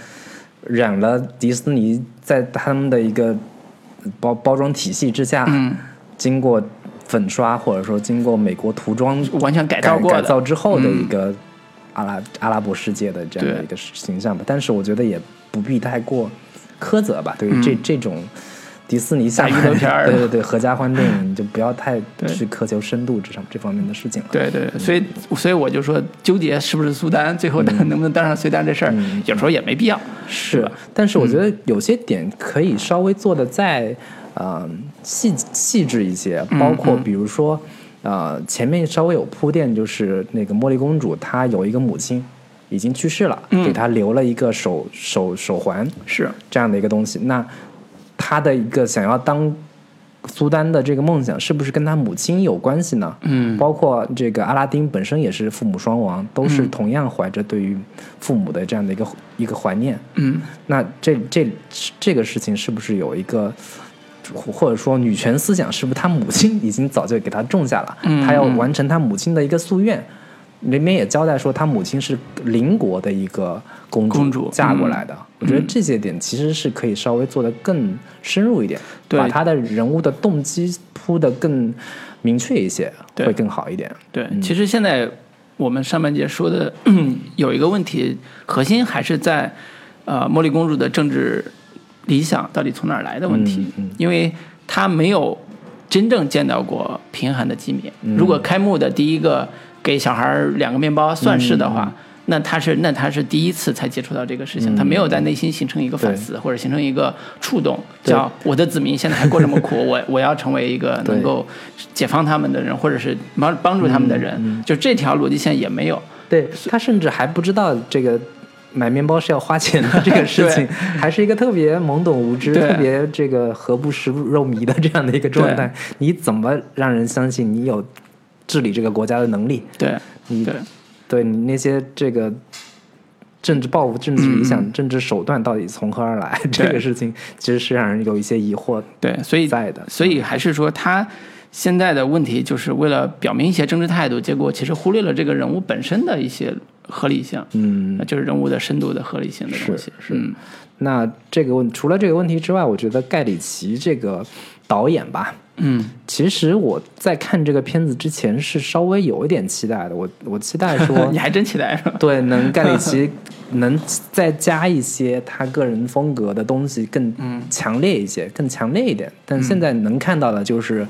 染了迪士尼在他们的一个包包装体系之下，嗯。经过粉刷或者说经过美国涂装完全改改造过改造之后的嗯一个阿拉、阿拉伯世界的这样的一个形象吧。但是我觉得也不必太过苛责吧，对于这、这种。迪士尼下片儿。对对对，合家欢电影你 就不要太去苛求深度这上这方面的事情了。对对，所以所以我就说纠结是不是苏丹，最后能能不能当上苏丹这事儿，有时候也没必要。是吧，但是我觉得有些点可以稍微做的再呃细细致一些，包括比如说呃前面稍微有铺垫，就是那个茉莉公主她有一个母亲已经去世了，给她留了一个手手手环是，这样的一个东西，那她的一个想要当。苏丹的这个梦想是不是跟她母亲有关系呢？嗯包括这个阿拉丁本身也是父母双亡，都是同样怀着对于父母的这样的一个一个怀念。嗯那这这这个事情是不是有一个，或者说女权思想是不是他母亲已经早就给他种下了？嗯他要完成他母亲的一个夙愿。里面也交代说，他母亲是邻国的一个公主嫁过来的。嗯我觉得这些点其实是可以稍微做得更深入一点，对把他的人物的动机铺得更明确一些，会更好一点。对，其实现在我们上半节说的 有一个问题，核心还是在呃茉莉公主的政治理想到底从哪儿来的问题，嗯嗯。因为他没有真正见到过贫寒的寂灭。嗯。如果开幕的第一个给小孩两个面包算是的嗯。话。那他是那他是第一次才接触到这个事情，他没有在内心形成一个反思，或者形成一个触动，对。叫我的子民现在还过这么苦，我我要成为一个能够解放他们的人，或者是帮帮助他们的人，嗯。就这条逻辑线也没有。对他甚至还不知道这个买面包是要花钱的这个事情 还是一个特别懵懂无知、特别这个何不食肉糜的这样的一个状态。你怎么让人相信你有治理这个国家的能力？对你对对你那些这个政治抱负、政治理想、嗯政治手段到底从何而来？这个事情其实是让人有一些疑惑。对，所以在的所以还是说他现在的问题就是为了表明一些政治态度，结果其实忽略了这个人物本身的一些合理性，嗯，就是人物的深度的合理性的东西。是嗯那这个问除了这个问题之外，我觉得盖里奇这个导演吧，嗯其实我在看这个片子之前是稍微有一点期待的，我我期待说 你还真期待是吧？对，能盖里奇 能再加一些他个人风格的东西，更强烈一些，更强烈一点。但现在能看到的就是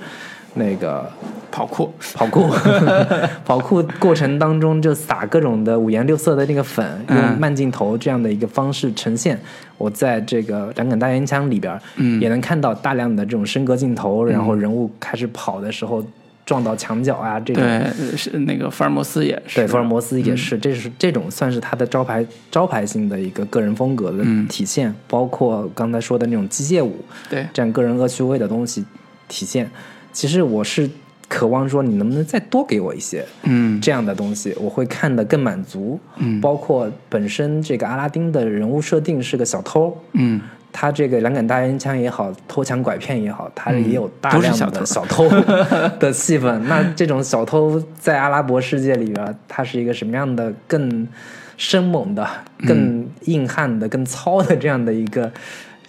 那个跑酷，跑酷，跑酷过程当中就撒各种的五颜六色的那个粉，嗯。用慢镜头这样的一个方式呈现。我在这个两杆大烟枪里边，嗯。也能看到大量的这种升格镜头，然后人物开始跑的时候撞到墙角啊，这种。对，呃是那个福尔摩斯也是，对，福尔摩斯也是，这是这种算是他的招牌招牌性的一个个人风格的嗯。体现，包括刚才说的那种机械舞，对，这样个人恶趣味的东西体现。其实我是渴望说，你能不能再多给我一些嗯这样的东西，我会看得更满足。嗯包括本身这个阿拉丁的人物设定是个小偷，嗯他这个两杆大烟枪也好，偷抢拐骗也好，他也有大量的小小偷 的戏份。那这种小偷在阿拉伯世界里边，他是一个什么样的更生猛的、更硬汉的、更糙的这样的一个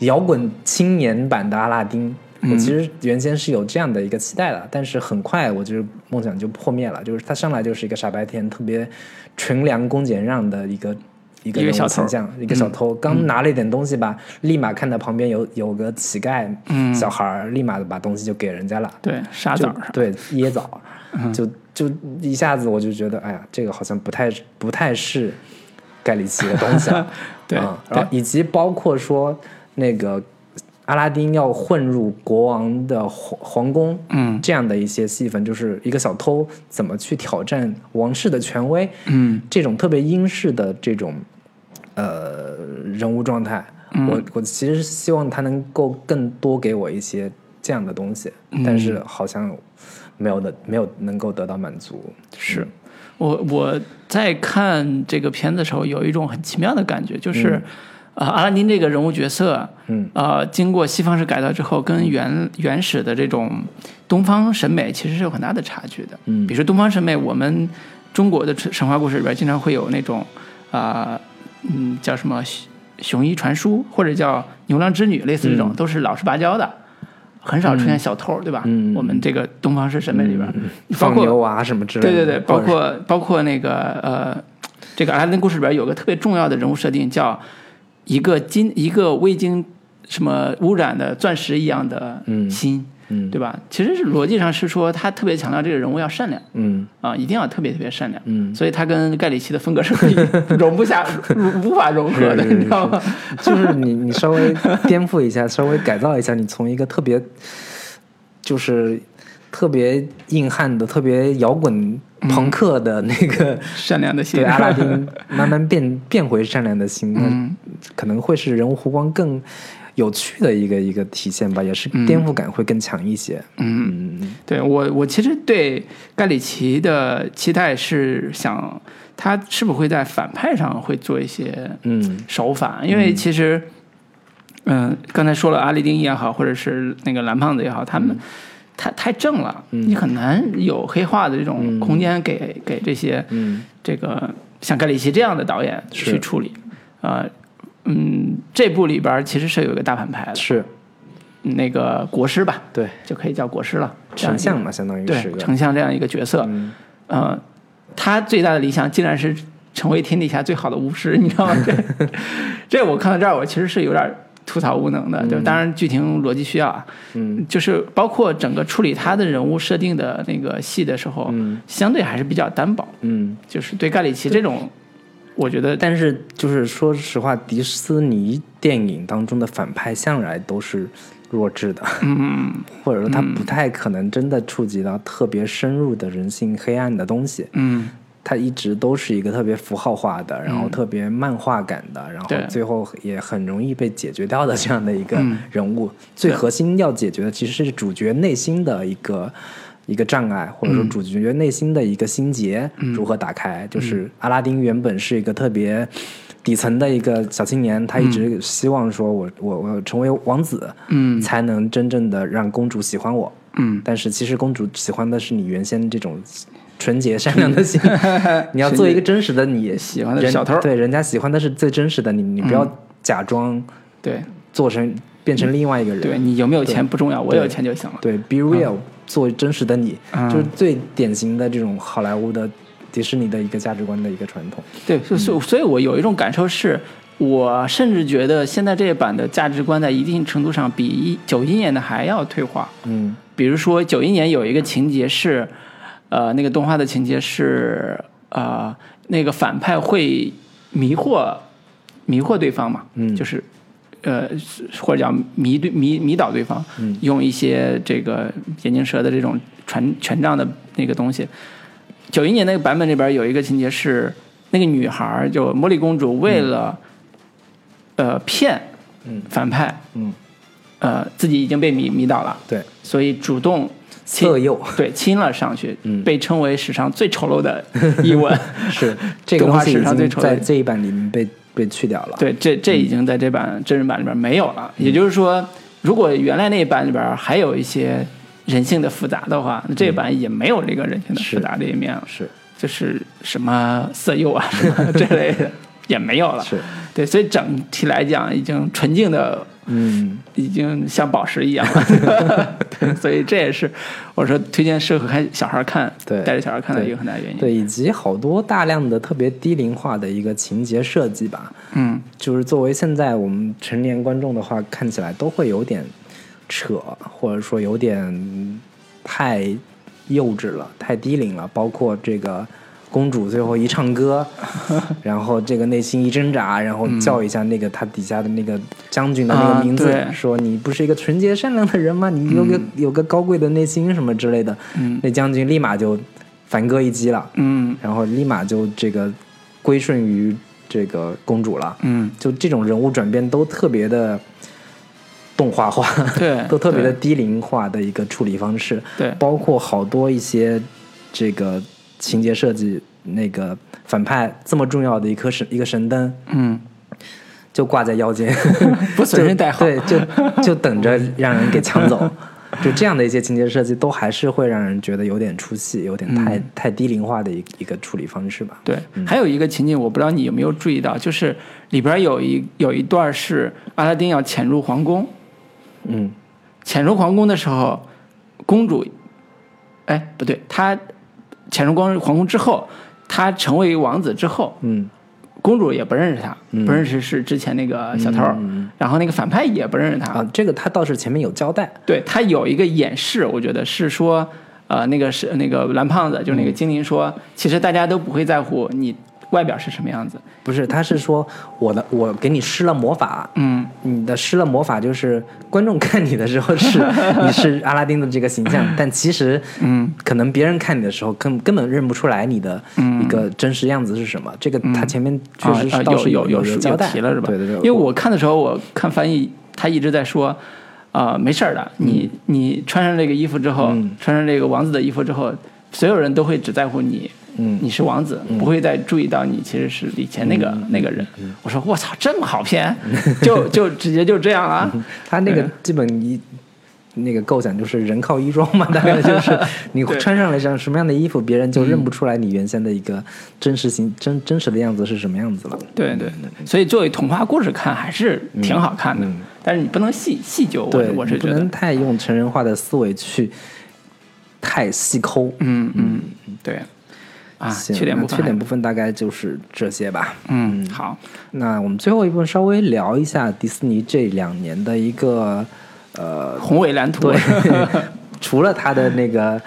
摇滚青年版的阿拉丁？我其实原先是有这样的一个期待的，但是很快我就是梦想就破灭了。就是他上来就是一个傻白甜、特别纯良、恭俭让的一个一个一个小偷形象，一个小偷。刚拿了一点东西吧，立马看到旁边有有个乞丐嗯小孩，立马把东西就给人家了。对，沙枣，对椰枣，嗯。就就一下子我就觉得，哎呀，这个好像不太不太是盖里奇的东西啊。对啊然后以及包括说那个阿拉丁要混入国王的皇皇宫，嗯。这样的一些戏份，就是一个小偷怎么去挑战王室的权威，嗯。这种特别英式的这种呃人物状态，嗯。我我其实希望他能够更多给我一些这样的东西，嗯。但是好像没有的没有能够得到满足。是。我我在看这个片子的时候，有一种很奇妙的感觉，就是。啊、阿拉丁这个人物角色，嗯，呃，经过西方式改造之后，跟原原始的这种东方审美其实是有很大的差距的。嗯比如说东方审美，我们中国的神话故事里边经常会有那种啊、嗯，叫什么雄雄鹰传书，或者叫牛郎织女，类似这种，都是老实巴交的，很少出现小偷，对吧？嗯我们这个东方式审美里边，包放括牛娃什么之类的，对对对，包括包括那个呃，这个阿拉丁故事里边有个特别重要的人物设定，叫一个金一个未经什么污染的钻石一样的嗯心，嗯对吧？其实是逻辑上是说他特别强调这个人物要善良嗯啊，一定要特别特别善良。嗯，所以他跟盖里奇的风格是可以融不下、无法融合的，你知道吗？就是你你稍微颠覆一下，稍微改造一下，你从一个特别就是特别硬汉的、特别摇滚朋克的那个。善良的心对，阿拉丁 慢慢变变回善良的心，那嗯可能会是人物弧光更有趣的一个一个体现吧，也是颠覆感会更强一些。嗯。嗯对我，我其实对盖里奇的期待是想他是不是会在反派上会做一些嗯手法，因为其实，嗯、刚才说了阿拉丁也好，或者是那个蓝胖子也好，他们。太太正了，你很难有黑化的这种空间给、给这些嗯。这个像盖里奇这样的导演去处理。呃，嗯，这部里边其实是有一个大反派的，是。那个国师吧，对。就可以叫国师了，丞相嘛，相当于对是个丞相这样一个角色，嗯。呃，他最大的理想竟然是成为天底下最好的巫师，你知道吗？这 这我看到这儿，我其实是有点吐槽无能的，就当然剧情逻辑需要啊，嗯。就是包括整个处理他的人物设定的那个戏的时候，嗯。相对还是比较单薄，嗯。就是对盖里奇这种，我觉得但是就是说实话，迪斯尼电影当中的反派向来都是弱智的，嗯。或者说他不太可能真的触及到特别深入的人性黑暗的东西。嗯它一直都是一个特别符号化的，然后特别漫画感的，然后最后也很容易被解决掉的这样的一个嗯。人物。最核心要解决的其实是主角内心的一个一个障碍，或者说主角内心的一个心结如何打开。就是阿拉丁原本是一个特别。底层的一个小青年，他一直希望说我我我成为王子，嗯。才能真正的让公主喜欢我。嗯，但是其实公主喜欢的是你原先这种纯洁善良的心，你要做一个真实的你，喜欢的人小偷。对，人家喜欢的是最真实的你，你不要嗯。假装对。做成变成另外一个人。对，你有没有钱不重要，我有钱就行了。对，be real，、做真实的你，嗯。就是最典型的这种好莱坞的迪士尼的一个价值观的一个传统。对，所以所以，我有一种感受是，我甚至觉得现在这一版的价值观在一定程度上比一九一年的还要退化。嗯。比如说九一年有一个情节是，呃，那个动画的情节是，呃，那个反派会迷惑迷惑对方嘛，嗯。就是。呃，或者叫迷对迷迷倒对方，嗯。用一些这个眼镜蛇的这种权权杖的那个东西。九一年那个版本里边有一个情节是，那个女孩就茉莉公主为了、呃骗嗯。反派，嗯，呃自己已经被迷迷倒了，对，所以主动亲色诱 对亲了上去，嗯被称为史上最丑陋的一吻。是这个 动画史上最丑的。在这一版里面被被去掉了。对，这这已经在这版真人版里边没有了。也就是说，如果原来那一版里边还有一些人性的复杂的话，那这一版也没有这个人性的复杂这一面了，是就是什么色诱啊什么这类的也没有了。是，对，所以整体来讲，已经纯净的嗯，已经像宝石一样了。对，所以这也是我说推荐适合看小孩看，对带着小孩看的一个很大原因。对，以及好多大量的特别低龄化的一个情节设计吧，嗯，就是作为现在我们成年观众的话，看起来都会有点扯，或者说有点太幼稚了，太低龄了。包括这个公主最后一唱歌，然后这个内心一挣扎，然后叫一下那个他底下的那个将军的那啊个名字，对。说你不是一个纯洁善良的人吗？你有个、有个高贵的内心什么之类的。嗯。那将军立马就反戈一击了，嗯。然后立马就这个归顺于这个公主了。嗯，就这种人物转变都特别的动画化，对。都特别的低龄化的一个处理方式，对。包括好多一些这个情节设计，那个反派这么重要的一颗神一个神灯，嗯，就挂在腰间，不随身带好。对，就就等着让人给抢走。就这样的一些情节设计，都还是会让人觉得有点出戏，有点太、太低龄化的一一个处理方式吧。对，还有一个情景，我不知道你有没有注意到，就是里边有一有一段是阿拉丁要潜入皇宫，嗯潜入皇宫的时候，公主，哎，不对，他潜入光皇宫之后，他成为王子之后，嗯。公主也不认识他，嗯。不认识是之前那个小偷，嗯然后那个反派也不认识他，啊，这个他倒是前面有交代，对他有一个演示，我觉得是说，呃，那个是那个蓝胖子，就是那个精灵说，其实大家都不会在乎你外表是什么样子，不是，他是说我的我给你施了魔法，嗯，你的施了魔法就是观众看你的时候是 你是阿拉丁的这个形象，但其实嗯，可能别人看你的时候根根本认不出来你的一个真实样子是什么。这个他前面确实倒是有有有交代。提了是吧？对对对，因为我看的时候，我看翻译，他一直在说，啊、没事儿的，你你穿上这个衣服之后，嗯。穿上这个王子的衣服之后，所有人都会只在乎你。嗯。你是王子，不会再注意到你其实是以前那个、嗯。那个人。我说我操，这么好骗，就就直接就这样了。他那个基本一。那个构想就是人靠衣装嘛，大概就是 你对。穿上了像什么样的衣服，别人就认不出来你原先的一个真实形真真实的样子是什么样子了。对对对，所以作为童话故事看还是挺好看的，嗯。但是你不能细细究，我是觉得。不能，太用成人化的思维去太细抠。嗯嗯，对，啊，缺点部分。缺点部分大概就是这些吧。嗯，好，那我们最后一部分稍微聊一下迪士尼这两年的一个呃，宏伟蓝图，对，除了它的那个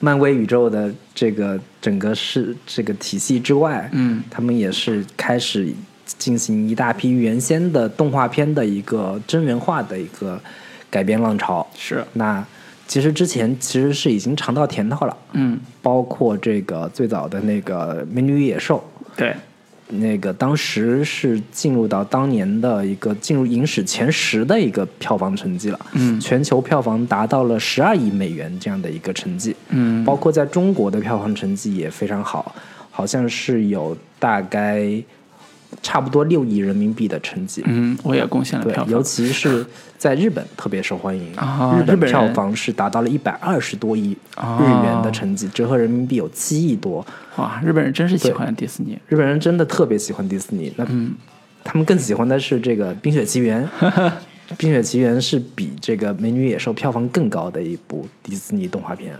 漫威宇宙的这个整个是这个体系之外，嗯。他们也是开始进行一大批原先的动画片的一个真人化的一个改编浪潮。是，那其实之前其实是已经尝到甜头了，嗯，包括这个最早的那个《美女与野兽》，对，那个当时是进入到当年的一个进入影史前十的一个票房成绩了，嗯。全球票房达到了十二亿美元这样的一个成绩，嗯，包括在中国的票房成绩也非常好，好像是有大概差不多六亿人民币的成绩。嗯，我也贡献了对票，房，尤其是在日本特别受欢迎，啊日本票房是达到了一百二十多亿哦日元的成绩，折合人民币有七亿多。哇，日本人真是喜欢迪士尼。日本人真的特别喜欢迪士尼，那、嗯他们更喜欢的是这个《冰雪奇缘》。《冰雪奇缘》是比这个《美女野兽》票房更高的一部迪士尼动画片。《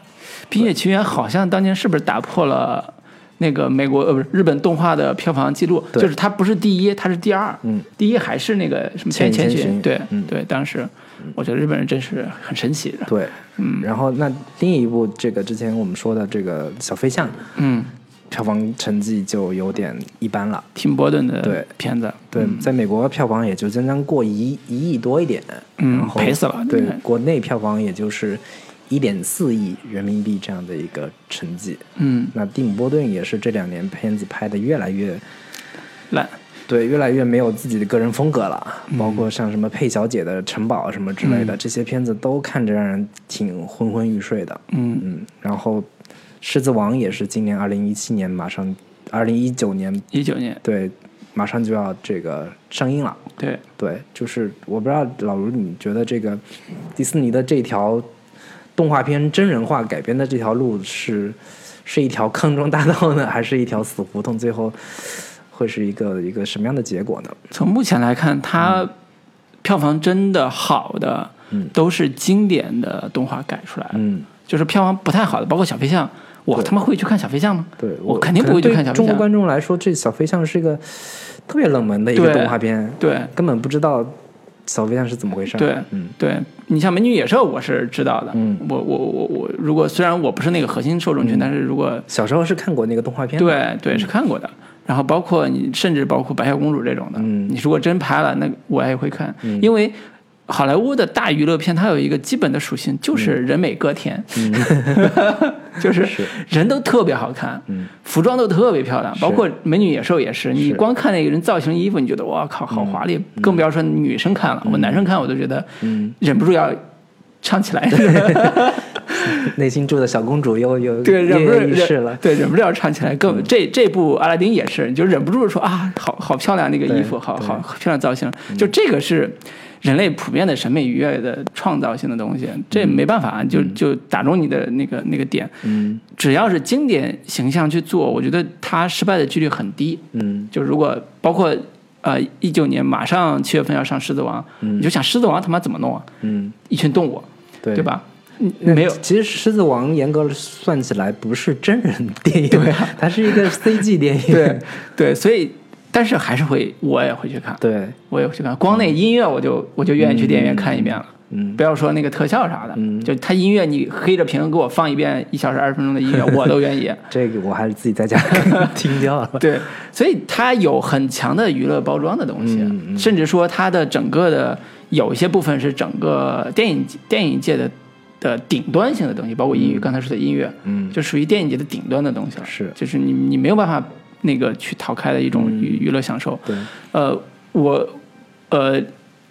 冰雪奇缘》好像当年是不是打破了那个美国呃不是日本动画的票房记录？就是它不是第一，它是第二。嗯，第一还是那个什么千与千寻？对、嗯对，当时我觉得日本人真是很神奇的。对，嗯，然后那另一部这个之前我们说的这个小飞象，嗯，票房成绩就有点一般了。tim 波顿的对片子，对，在美国票房也就将将过一一亿多一点，嗯赔死了对对，国内票房也就是一点四亿人民币这样的一个成绩。嗯，那蒂姆·波顿也是这两年片子拍的越来越烂。对，越来越没有自己的个人风格了，嗯包括像什么佩小姐的城堡什么之类的，这些片子都看着让人挺昏昏欲睡的。嗯嗯，然后《狮子王》也是今年二零一七年马上，二零一九年一九年，对，马上就要这个上映了。对，对，就是我不知道老卢，你觉得这个迪士尼的这条动画片真人化改编的这条路是是一条康庄大道呢，还是一条死胡同？最后会是一个一个什么样的结果呢？从目前来看，它票房真的好的，嗯都是经典的动画改出来的。嗯，就是票房不太好的，包括小飞象，我他妈会去看小飞象吗？对我肯定不会去看小飞象。中国观众来说，这小飞象是一个特别冷门的一个动画片，对根本不知道小飞象是怎么回事。对嗯。对，你像《美女与野兽》，我是知道的。嗯。我我我我，如果虽然我不是那个核心受众群，但是如果小时候是看过那个动画片，对对是看过的。然后包括你，甚至包括白雪公主这种的，嗯。你如果真拍了，那我也会看，因为好莱坞的大娱乐片，它有一个基本的属性，就是人美歌甜，就是人都特别好看，服装都特别漂亮，包括美女野兽也是，你光看那个人造型衣服，你觉得哇靠，好华丽，更不要说女生看了，我男生看我都觉得忍不住要唱起来，内心住的小公主又又对，忍不住跃跃欲试了。对，忍不住要唱起来。更这这部阿拉丁也是，你就忍不住说啊，好好漂亮那个衣服，好好漂亮造型。就这个是人类普遍的审美愉悦的创造性的东西，这没办法，就就打中你的那个那个点。嗯只要是经典形象去做，我觉得它失败的几率很低。嗯就如果包括呃一九年马上七月份要上《狮子王》，你就想《狮子王》他妈怎么弄啊？嗯，一群动物，对对？吧？没有其实《狮子王》严格算起来不是真人电影，对、它是一个 CG 电影。对对，所以但是还是会，我也会去看，对，我也会去看。光那音乐我就我就愿意去电影院看一遍了。嗯不要说那个特效啥的，嗯就他音乐你黑着屏给我放一遍一小时二十分钟的音乐，我都愿意。这个我还是自己在家听掉了。对，所以它有很强的娱乐包装的东西，嗯嗯甚至说它的整个的有一些部分是整个电影电影界的的顶端性的东西，包括音乐，刚才说的音乐，嗯就属于电影界的顶端的东西了。是就是你你没有办法那个去逃开的一种娱娱乐享受。对，呃，我呃，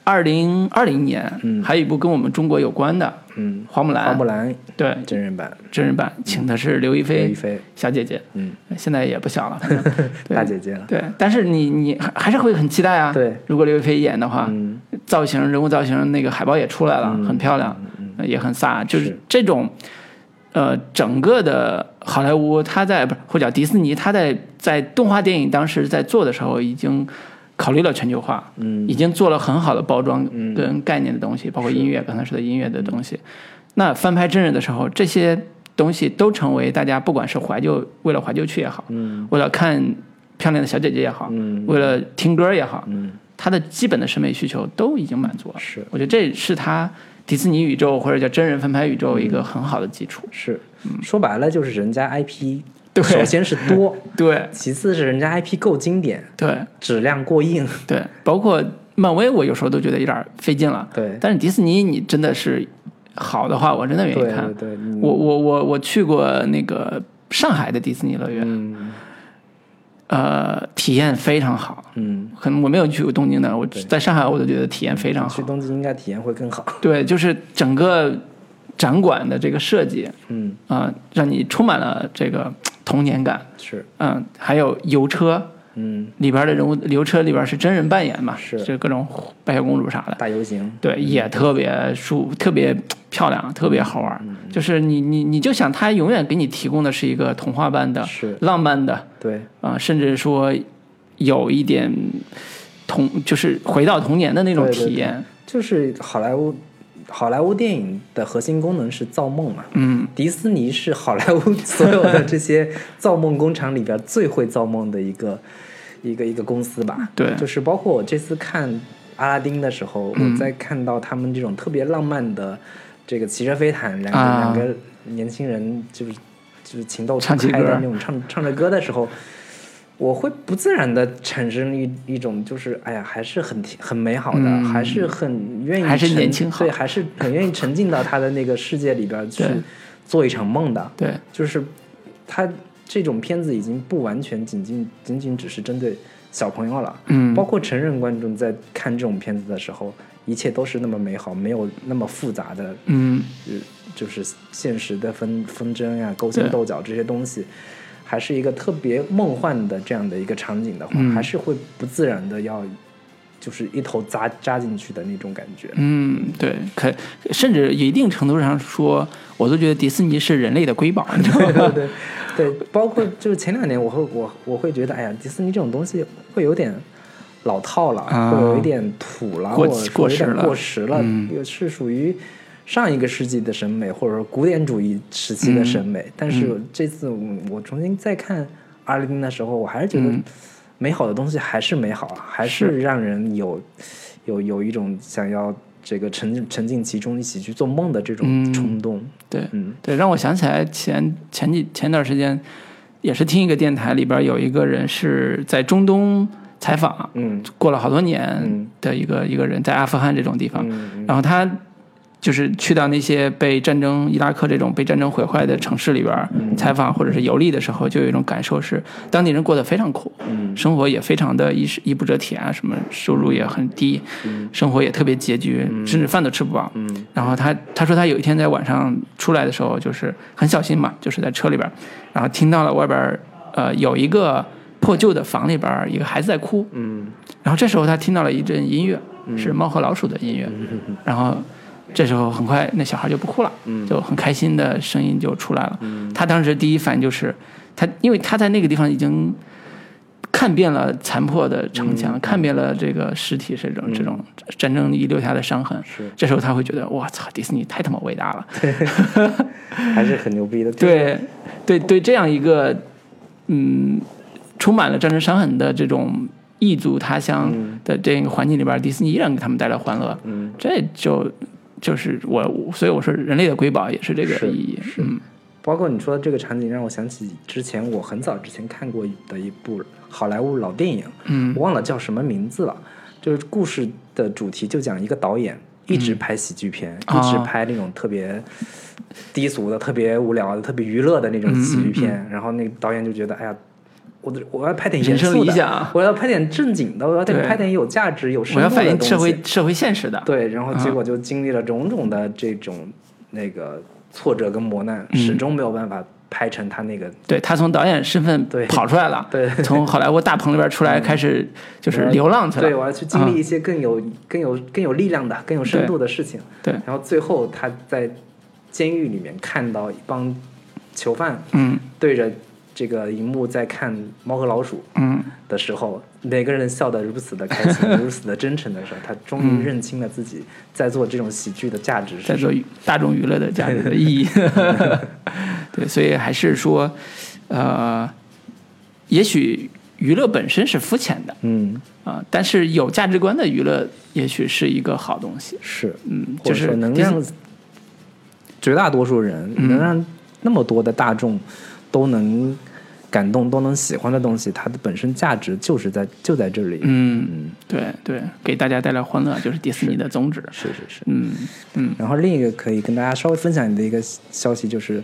二零二零年、嗯。还有一部跟我们中国有关的嗯，《花木兰》，花木兰对。真人版，真人版，请的是刘亦菲刘亦菲，小姐姐，嗯，现在也不小了，大姐姐了。对，但是你你还还是会很期待啊。对，如果刘亦菲演的话，嗯。造型人物造型那个海报也出来了，嗯。很漂亮，呃也很飒，就是是。这种。呃，整个的好莱坞，他在不是或者叫迪士尼，他在在动画电影当时在做的时候，已经考虑了全球化，嗯。已经做了很好的包装嗯跟概念的东西，包括音乐，刚才说的音乐的东西。那翻拍真人的时候，这些东西都成为大家不管是怀旧，为了怀旧去也好，嗯。为了看漂亮的小姐姐也好，嗯。为了听歌也好，嗯，它的基本的审美需求都已经满足了。是。我觉得这是它迪士尼宇宙或者叫真人翻拍宇宙嗯一个很好的基础。是，说白了就是人家 IP，对首先是多，对其次是人家 IP 够经典，对质量过硬。对，包括漫威，我有时候都觉得有点费劲了。对但是迪士尼，你真的是好的话，我真的愿意看。对我我我我去过那个上海的迪士尼乐园，嗯呃，体验非常好。嗯，可能我没有去过东京的，我在上海我都觉得体验非常好。去东京应该体验会更好。对，就是整个展馆的这个设计，嗯，啊、让你充满了这个童年感。是，嗯，还有油车，嗯，里边的人物刘彻里边是真人扮演嘛，是。就各种白雪公主啥的，大游行，对，也特别舒，特别漂亮，特别好玩。嗯。就是你你你就想，他永远给你提供的是一个童话般的、是。浪漫的对，啊、甚至说有一点童，就是回到童年的那种对对。体验。就是好莱坞，好莱坞电影的核心功能是造梦嘛。嗯，迪士尼是好莱坞 所有的这些造梦工厂里边最会造梦的一个一个一个公司吧。对。就是包括我这次看阿拉丁的时候，嗯。我在看到他们这种特别浪漫的这个骑着飞毯，两个、啊。两个年轻人就是就是情窦初开的那种唱唱着歌的时候。我会不自然的产生一一种就是哎呀，还是很很美好的，嗯。还是很愿意还是沉年轻好。对，还是很愿意沉浸到他的那个世界里边去做一场梦的。对，就是他这种片子已经不完全仅仅仅仅只是针对小朋友了，嗯，包括成人观众在看这种片子的时候，一切都是那么美好，没有那么复杂的，嗯。呃就是现实的纷纷争呀、勾心斗角这些东西。还是一个特别梦幻的这样的一个场景的话，嗯。还是会不自然的要，就是一头扎扎进去的那种感觉。嗯，对，可甚至一定程度上说，我都觉得迪士尼是人类的瑰宝，你知道对吗？对对对，包括就是前两年，我会我我会觉得，哎呀，迪士尼这种东西会有点老套了，啊会有一点土了，过过时了过时了，是属于上一个世纪的审美，或者说古典主义时期的审美。但是这次我我重新再看阿拉丁的时候，我还是觉得嗯美好的东西还是美好啊，还是是。让人有有有一种想要这个沉沉浸其中，一起去做梦的这种嗯。冲动。对，嗯。对，让我想起来前前几前段时间，也是听一个电台里边有一个人是在中东采访，嗯。过了好多年嗯。的一个、一个人，在阿富汗这种地方，嗯嗯。然后他就是去到那些被战争伊拉克这种被战争毁坏的城市里边嗯。采访或者是游历的时候，就有一种感受是，当地人过得非常苦，嗯。生活也非常的衣食衣不遮体啊，什么收入也很低，生活也特别拮据，甚至饭都吃不饱。嗯。然后他他说他有一天在晚上出来的时候，就是很小心嘛，就是在车里边，然后听到了外边呃有一个破旧的房里边一个孩子在哭，嗯。然后这时候他听到了一阵音乐，是猫和老鼠的音乐，然后这时候很快那小孩就不哭了，就很开心的声音就出来了。他当时第一反应就是他，因为他在那个地方已经看遍了残破的城墙，看遍了这个尸体这种、这种战争遗留下的伤痕。这时候他会觉得，我操，迪士尼太他妈伟大了。还是很牛逼的。对，对对，这样一个嗯，充满了战争伤痕的这种异族他乡的这个环境里边，迪士尼依然给他们带来欢乐，嗯，这就就是我，所以我说人类的瑰宝也是这个是意义，是嗯包括你说的这个场景，让我想起之前我很早之前看过的一部好莱坞老电影，嗯我忘了叫什么名字了。就是故事的主题就讲一个导演一直拍喜剧片，啊一直拍那种特别低俗的、特别无聊的、特别娱乐的那种喜剧片。然后那个导演就觉得，哎呀，我的我要拍点严人生肃的，理想我要拍点正经的，我要对拍点有价值、有深我要反映。社会社会现实的，对，然后结啊果就经历了种种的这种那个挫折跟磨难，嗯始终没有办法拍成他那个。对他从导演身份对跑出来了，对从好莱坞大棚里边出来，开始就是流浪去了，对，我要去经历啊一些更有、更有、更有力量的、更有深度的事情。对然后最后他在监狱里面看到一帮囚犯嗯对着这个荧幕在看《猫和老鼠》嗯的时候，每个人笑得如此的开心，如此的真诚的时候，他终于认清了自己在做这种喜剧的价值。在做大众娱乐的价值的意义。对，所以还是说，呃，也许娱乐本身是肤浅的嗯，啊、但是有价值观的娱乐也许是一个好东西。是，嗯，就是能让绝大多数人，嗯能让那么多的大众都能感动、都能喜欢的东西，它的本身价值就是在就在这里。嗯，嗯，对对，给大家带来欢乐就是迪士尼的宗旨。是是是。嗯嗯然后另一个可以跟大家稍微分享的一个消息就是，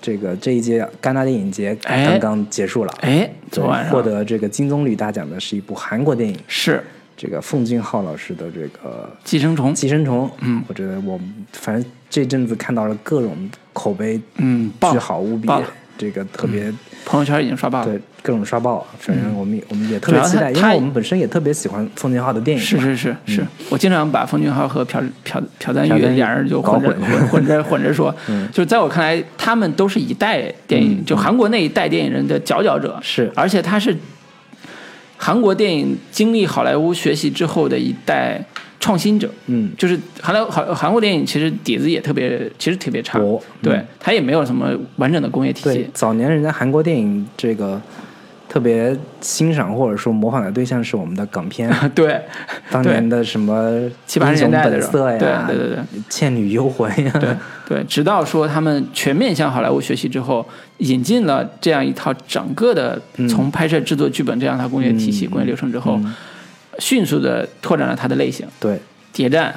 这个这一届戛纳电影节哎刚刚结束了。哎，昨晚获得这个金棕榈大奖的是一部韩国电影，是这个奉俊昊老师的这个寄生虫《寄生虫》。嗯，我觉得我反正这阵子看到了各种口碑嗯，巨好无比这个特别、朋友圈已经刷爆了。对各种刷爆，反正我们也、我们也特别期待，因他为我们本身也特别喜欢奉俊昊的电影嘛。是是是是，我经常把奉俊昊和朴朴朴赞玉朴赞郁俩人就混着混混混着混着 说，就是在我看来，他们都是一代电影，就韩国那一代电影人的佼佼者。是。而且他是韩国电影经历好莱坞学习之后的一代创新者。嗯，就是韩莱韩韩国电影其实底子也特别，其实特别差。薄对嗯，他也没有什么完整的工业体系，。早年人家韩国电影这个特别欣赏或者说模仿的对象是我们的港片，对，当年的什么七八十年代的色呀，对对对对。倩女幽魂呀，对对，直到说他们全面向好莱坞学习之后，引进了这样一套整个的嗯。从拍摄、制作、剧本这样一套工业体系、工业流程之后，迅速的拓展了它的类型，对，谍战、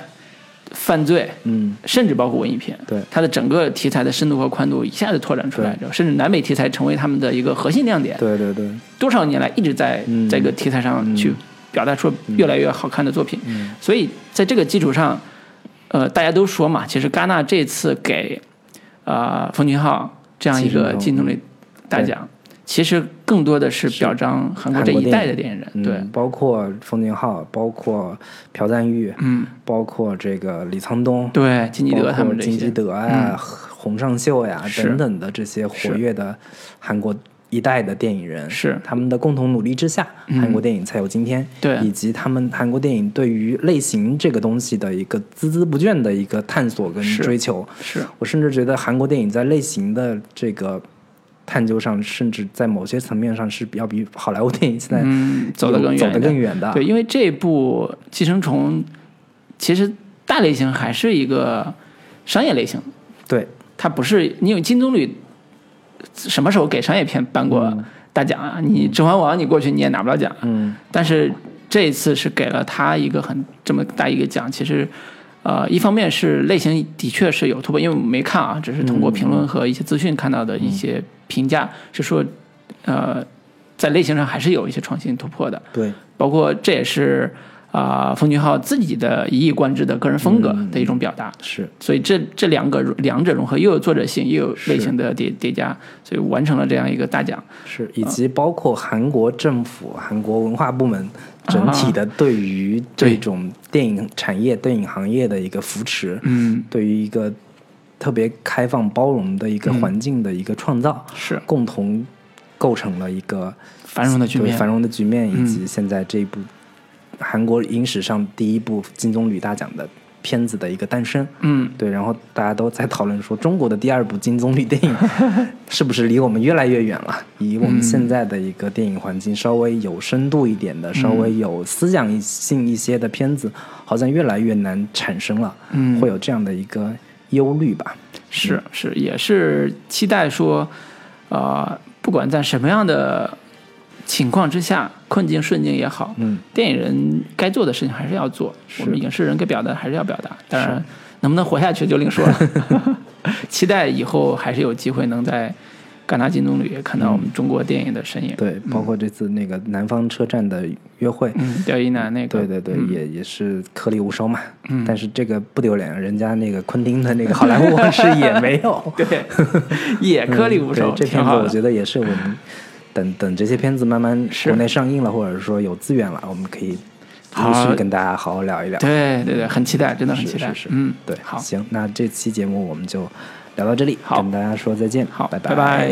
犯罪，嗯，甚至包括文艺片。对。它的整个题材的深度和宽度一下子拓展出来之后，甚至南美题材成为他们的一个核心亮点。对对对，多少年来一直在嗯这个题材上去表达出越来越好看的作品。所以在这个基础上，呃，大家都说嘛，其实戛纳这次给啊冯俊浩这样一个金棕榈大奖，其实更多的是表彰韩国这一代的电影人。嗯对，包括奉俊昊，包括朴赞郁，嗯，包括这个李沧东，对，金基德他们这些，金基德呀、洪尚秀呀是。等等的这些活跃的韩国一代的电影人，是。他们的共同努力之下，韩国电影才有今天。对。以及他们韩国电影对于类型这个东西的一个孜孜不倦的一个探索跟追求。是。我甚至觉得韩国电影在类型的这个探究上，甚至在某些层面上是比要比好莱坞电影现在嗯走得更远走得更远的。对，因为这部《寄生虫》其实大类型还是一个商业类型，对它不是你有金棕榈，什么时候给商业片颁过大奖啊？你《指环王》你过去你也拿不了奖，嗯，但是这一次是给了他一个很这么大一个奖，其实。呃，一方面是类型的确是有突破，因为我没看啊，只是通过评论和一些资讯看到的一些评价，是说，呃，在类型上还是有一些创新突破的。对，包括这也是啊、奉俊昊自己的一以贯之的个人风格的一种表达。是所以这这两个两者融合，又有作者性，又有类型的叠叠加，所以完成了这样一个大奖。是，以及包括韩国政府、韩国文化部门整体的对于这种电影产业、电影行业的一个扶持，嗯，对于一个特别开放包容的一个环境的一个创造，是。共同构成了一个繁荣的局面繁荣的局面，以嗯。及现在这一部韩国影史上第一部金棕榈大奖的片子的一个诞生。嗯，对，然后大家都在讨论说，中国的第二部金棕榈电影 是不是离我们越来越远了？以我们现在的一个电影环境，稍微有深度一点的、稍微有思想性一些的片子，好像越来越难产生了。嗯会有这样的一个忧虑吧？是是，也是期待说，呃，不管在什么样的情况之下，困境顺境也好，嗯，电影人该做的事情还是要做，我们影视人该表达还是要表达，当然能不能活下去就另说了。期待以后还是有机会能在戛纳金棕榈看到我们中国电影的身影。对，包括这次那个南方车站的约会，嗯，刁一男那个，对对对，嗯也也是颗粒无收嘛。嗯，但是这个不丢脸，人家那个昆汀的那个好莱坞往事也没有。对，也颗粒无收，这挺好的。片子我觉得也是我们等等这些片子慢慢国内上映了，或者说有资源了，我们可以好。陆续跟大家好好聊一聊。对对对，很期待，真的很期待。是是。是嗯，对，好，行，那这期节目我们就聊到这里，好。跟大家说再见，好，拜拜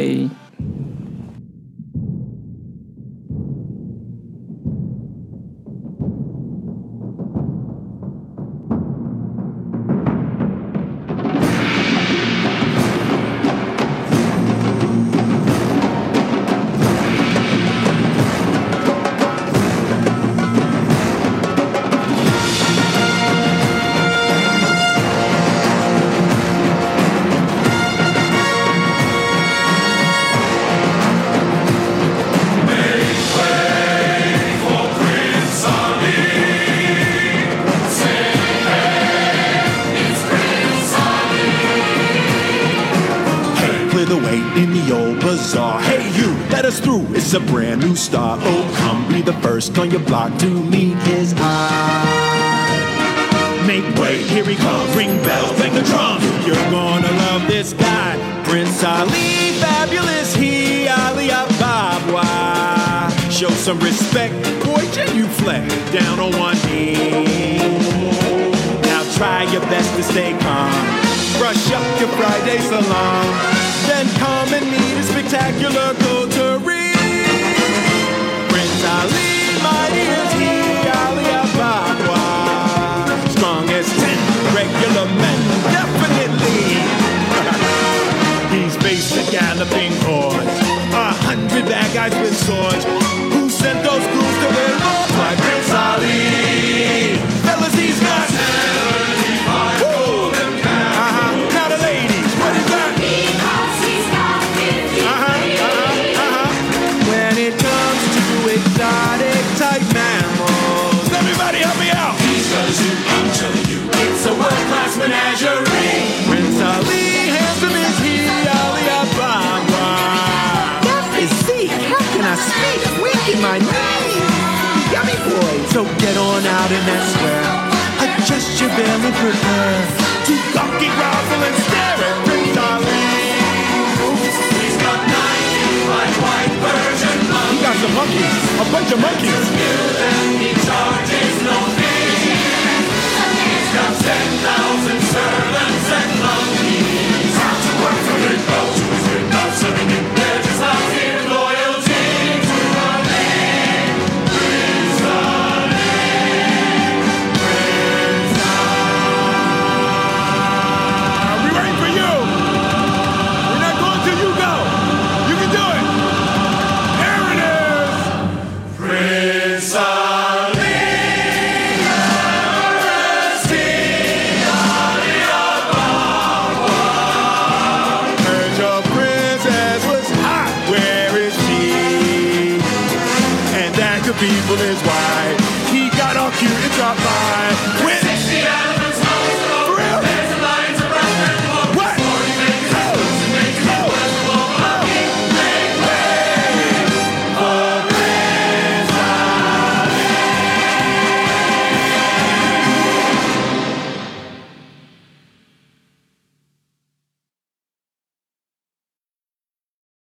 block to meet his eye. Make way, here he comes. Ring bells, bang the drums. You're gonna love this guy, Prince Ali. Fabulous, he Ali Ababa. Show some respect. gentleman, definitely. He's faced at galloping hordes, A hundred bad guys with swords. get on out in that square. Adjust your veil and prepare to donkey grovel and stare at Prince Darling. He's got 95 white birds monkeys. He got some monkeys, a bunch of monkeys. he charges no fee. He's got 10,000 servants and monkeys. Time to work for the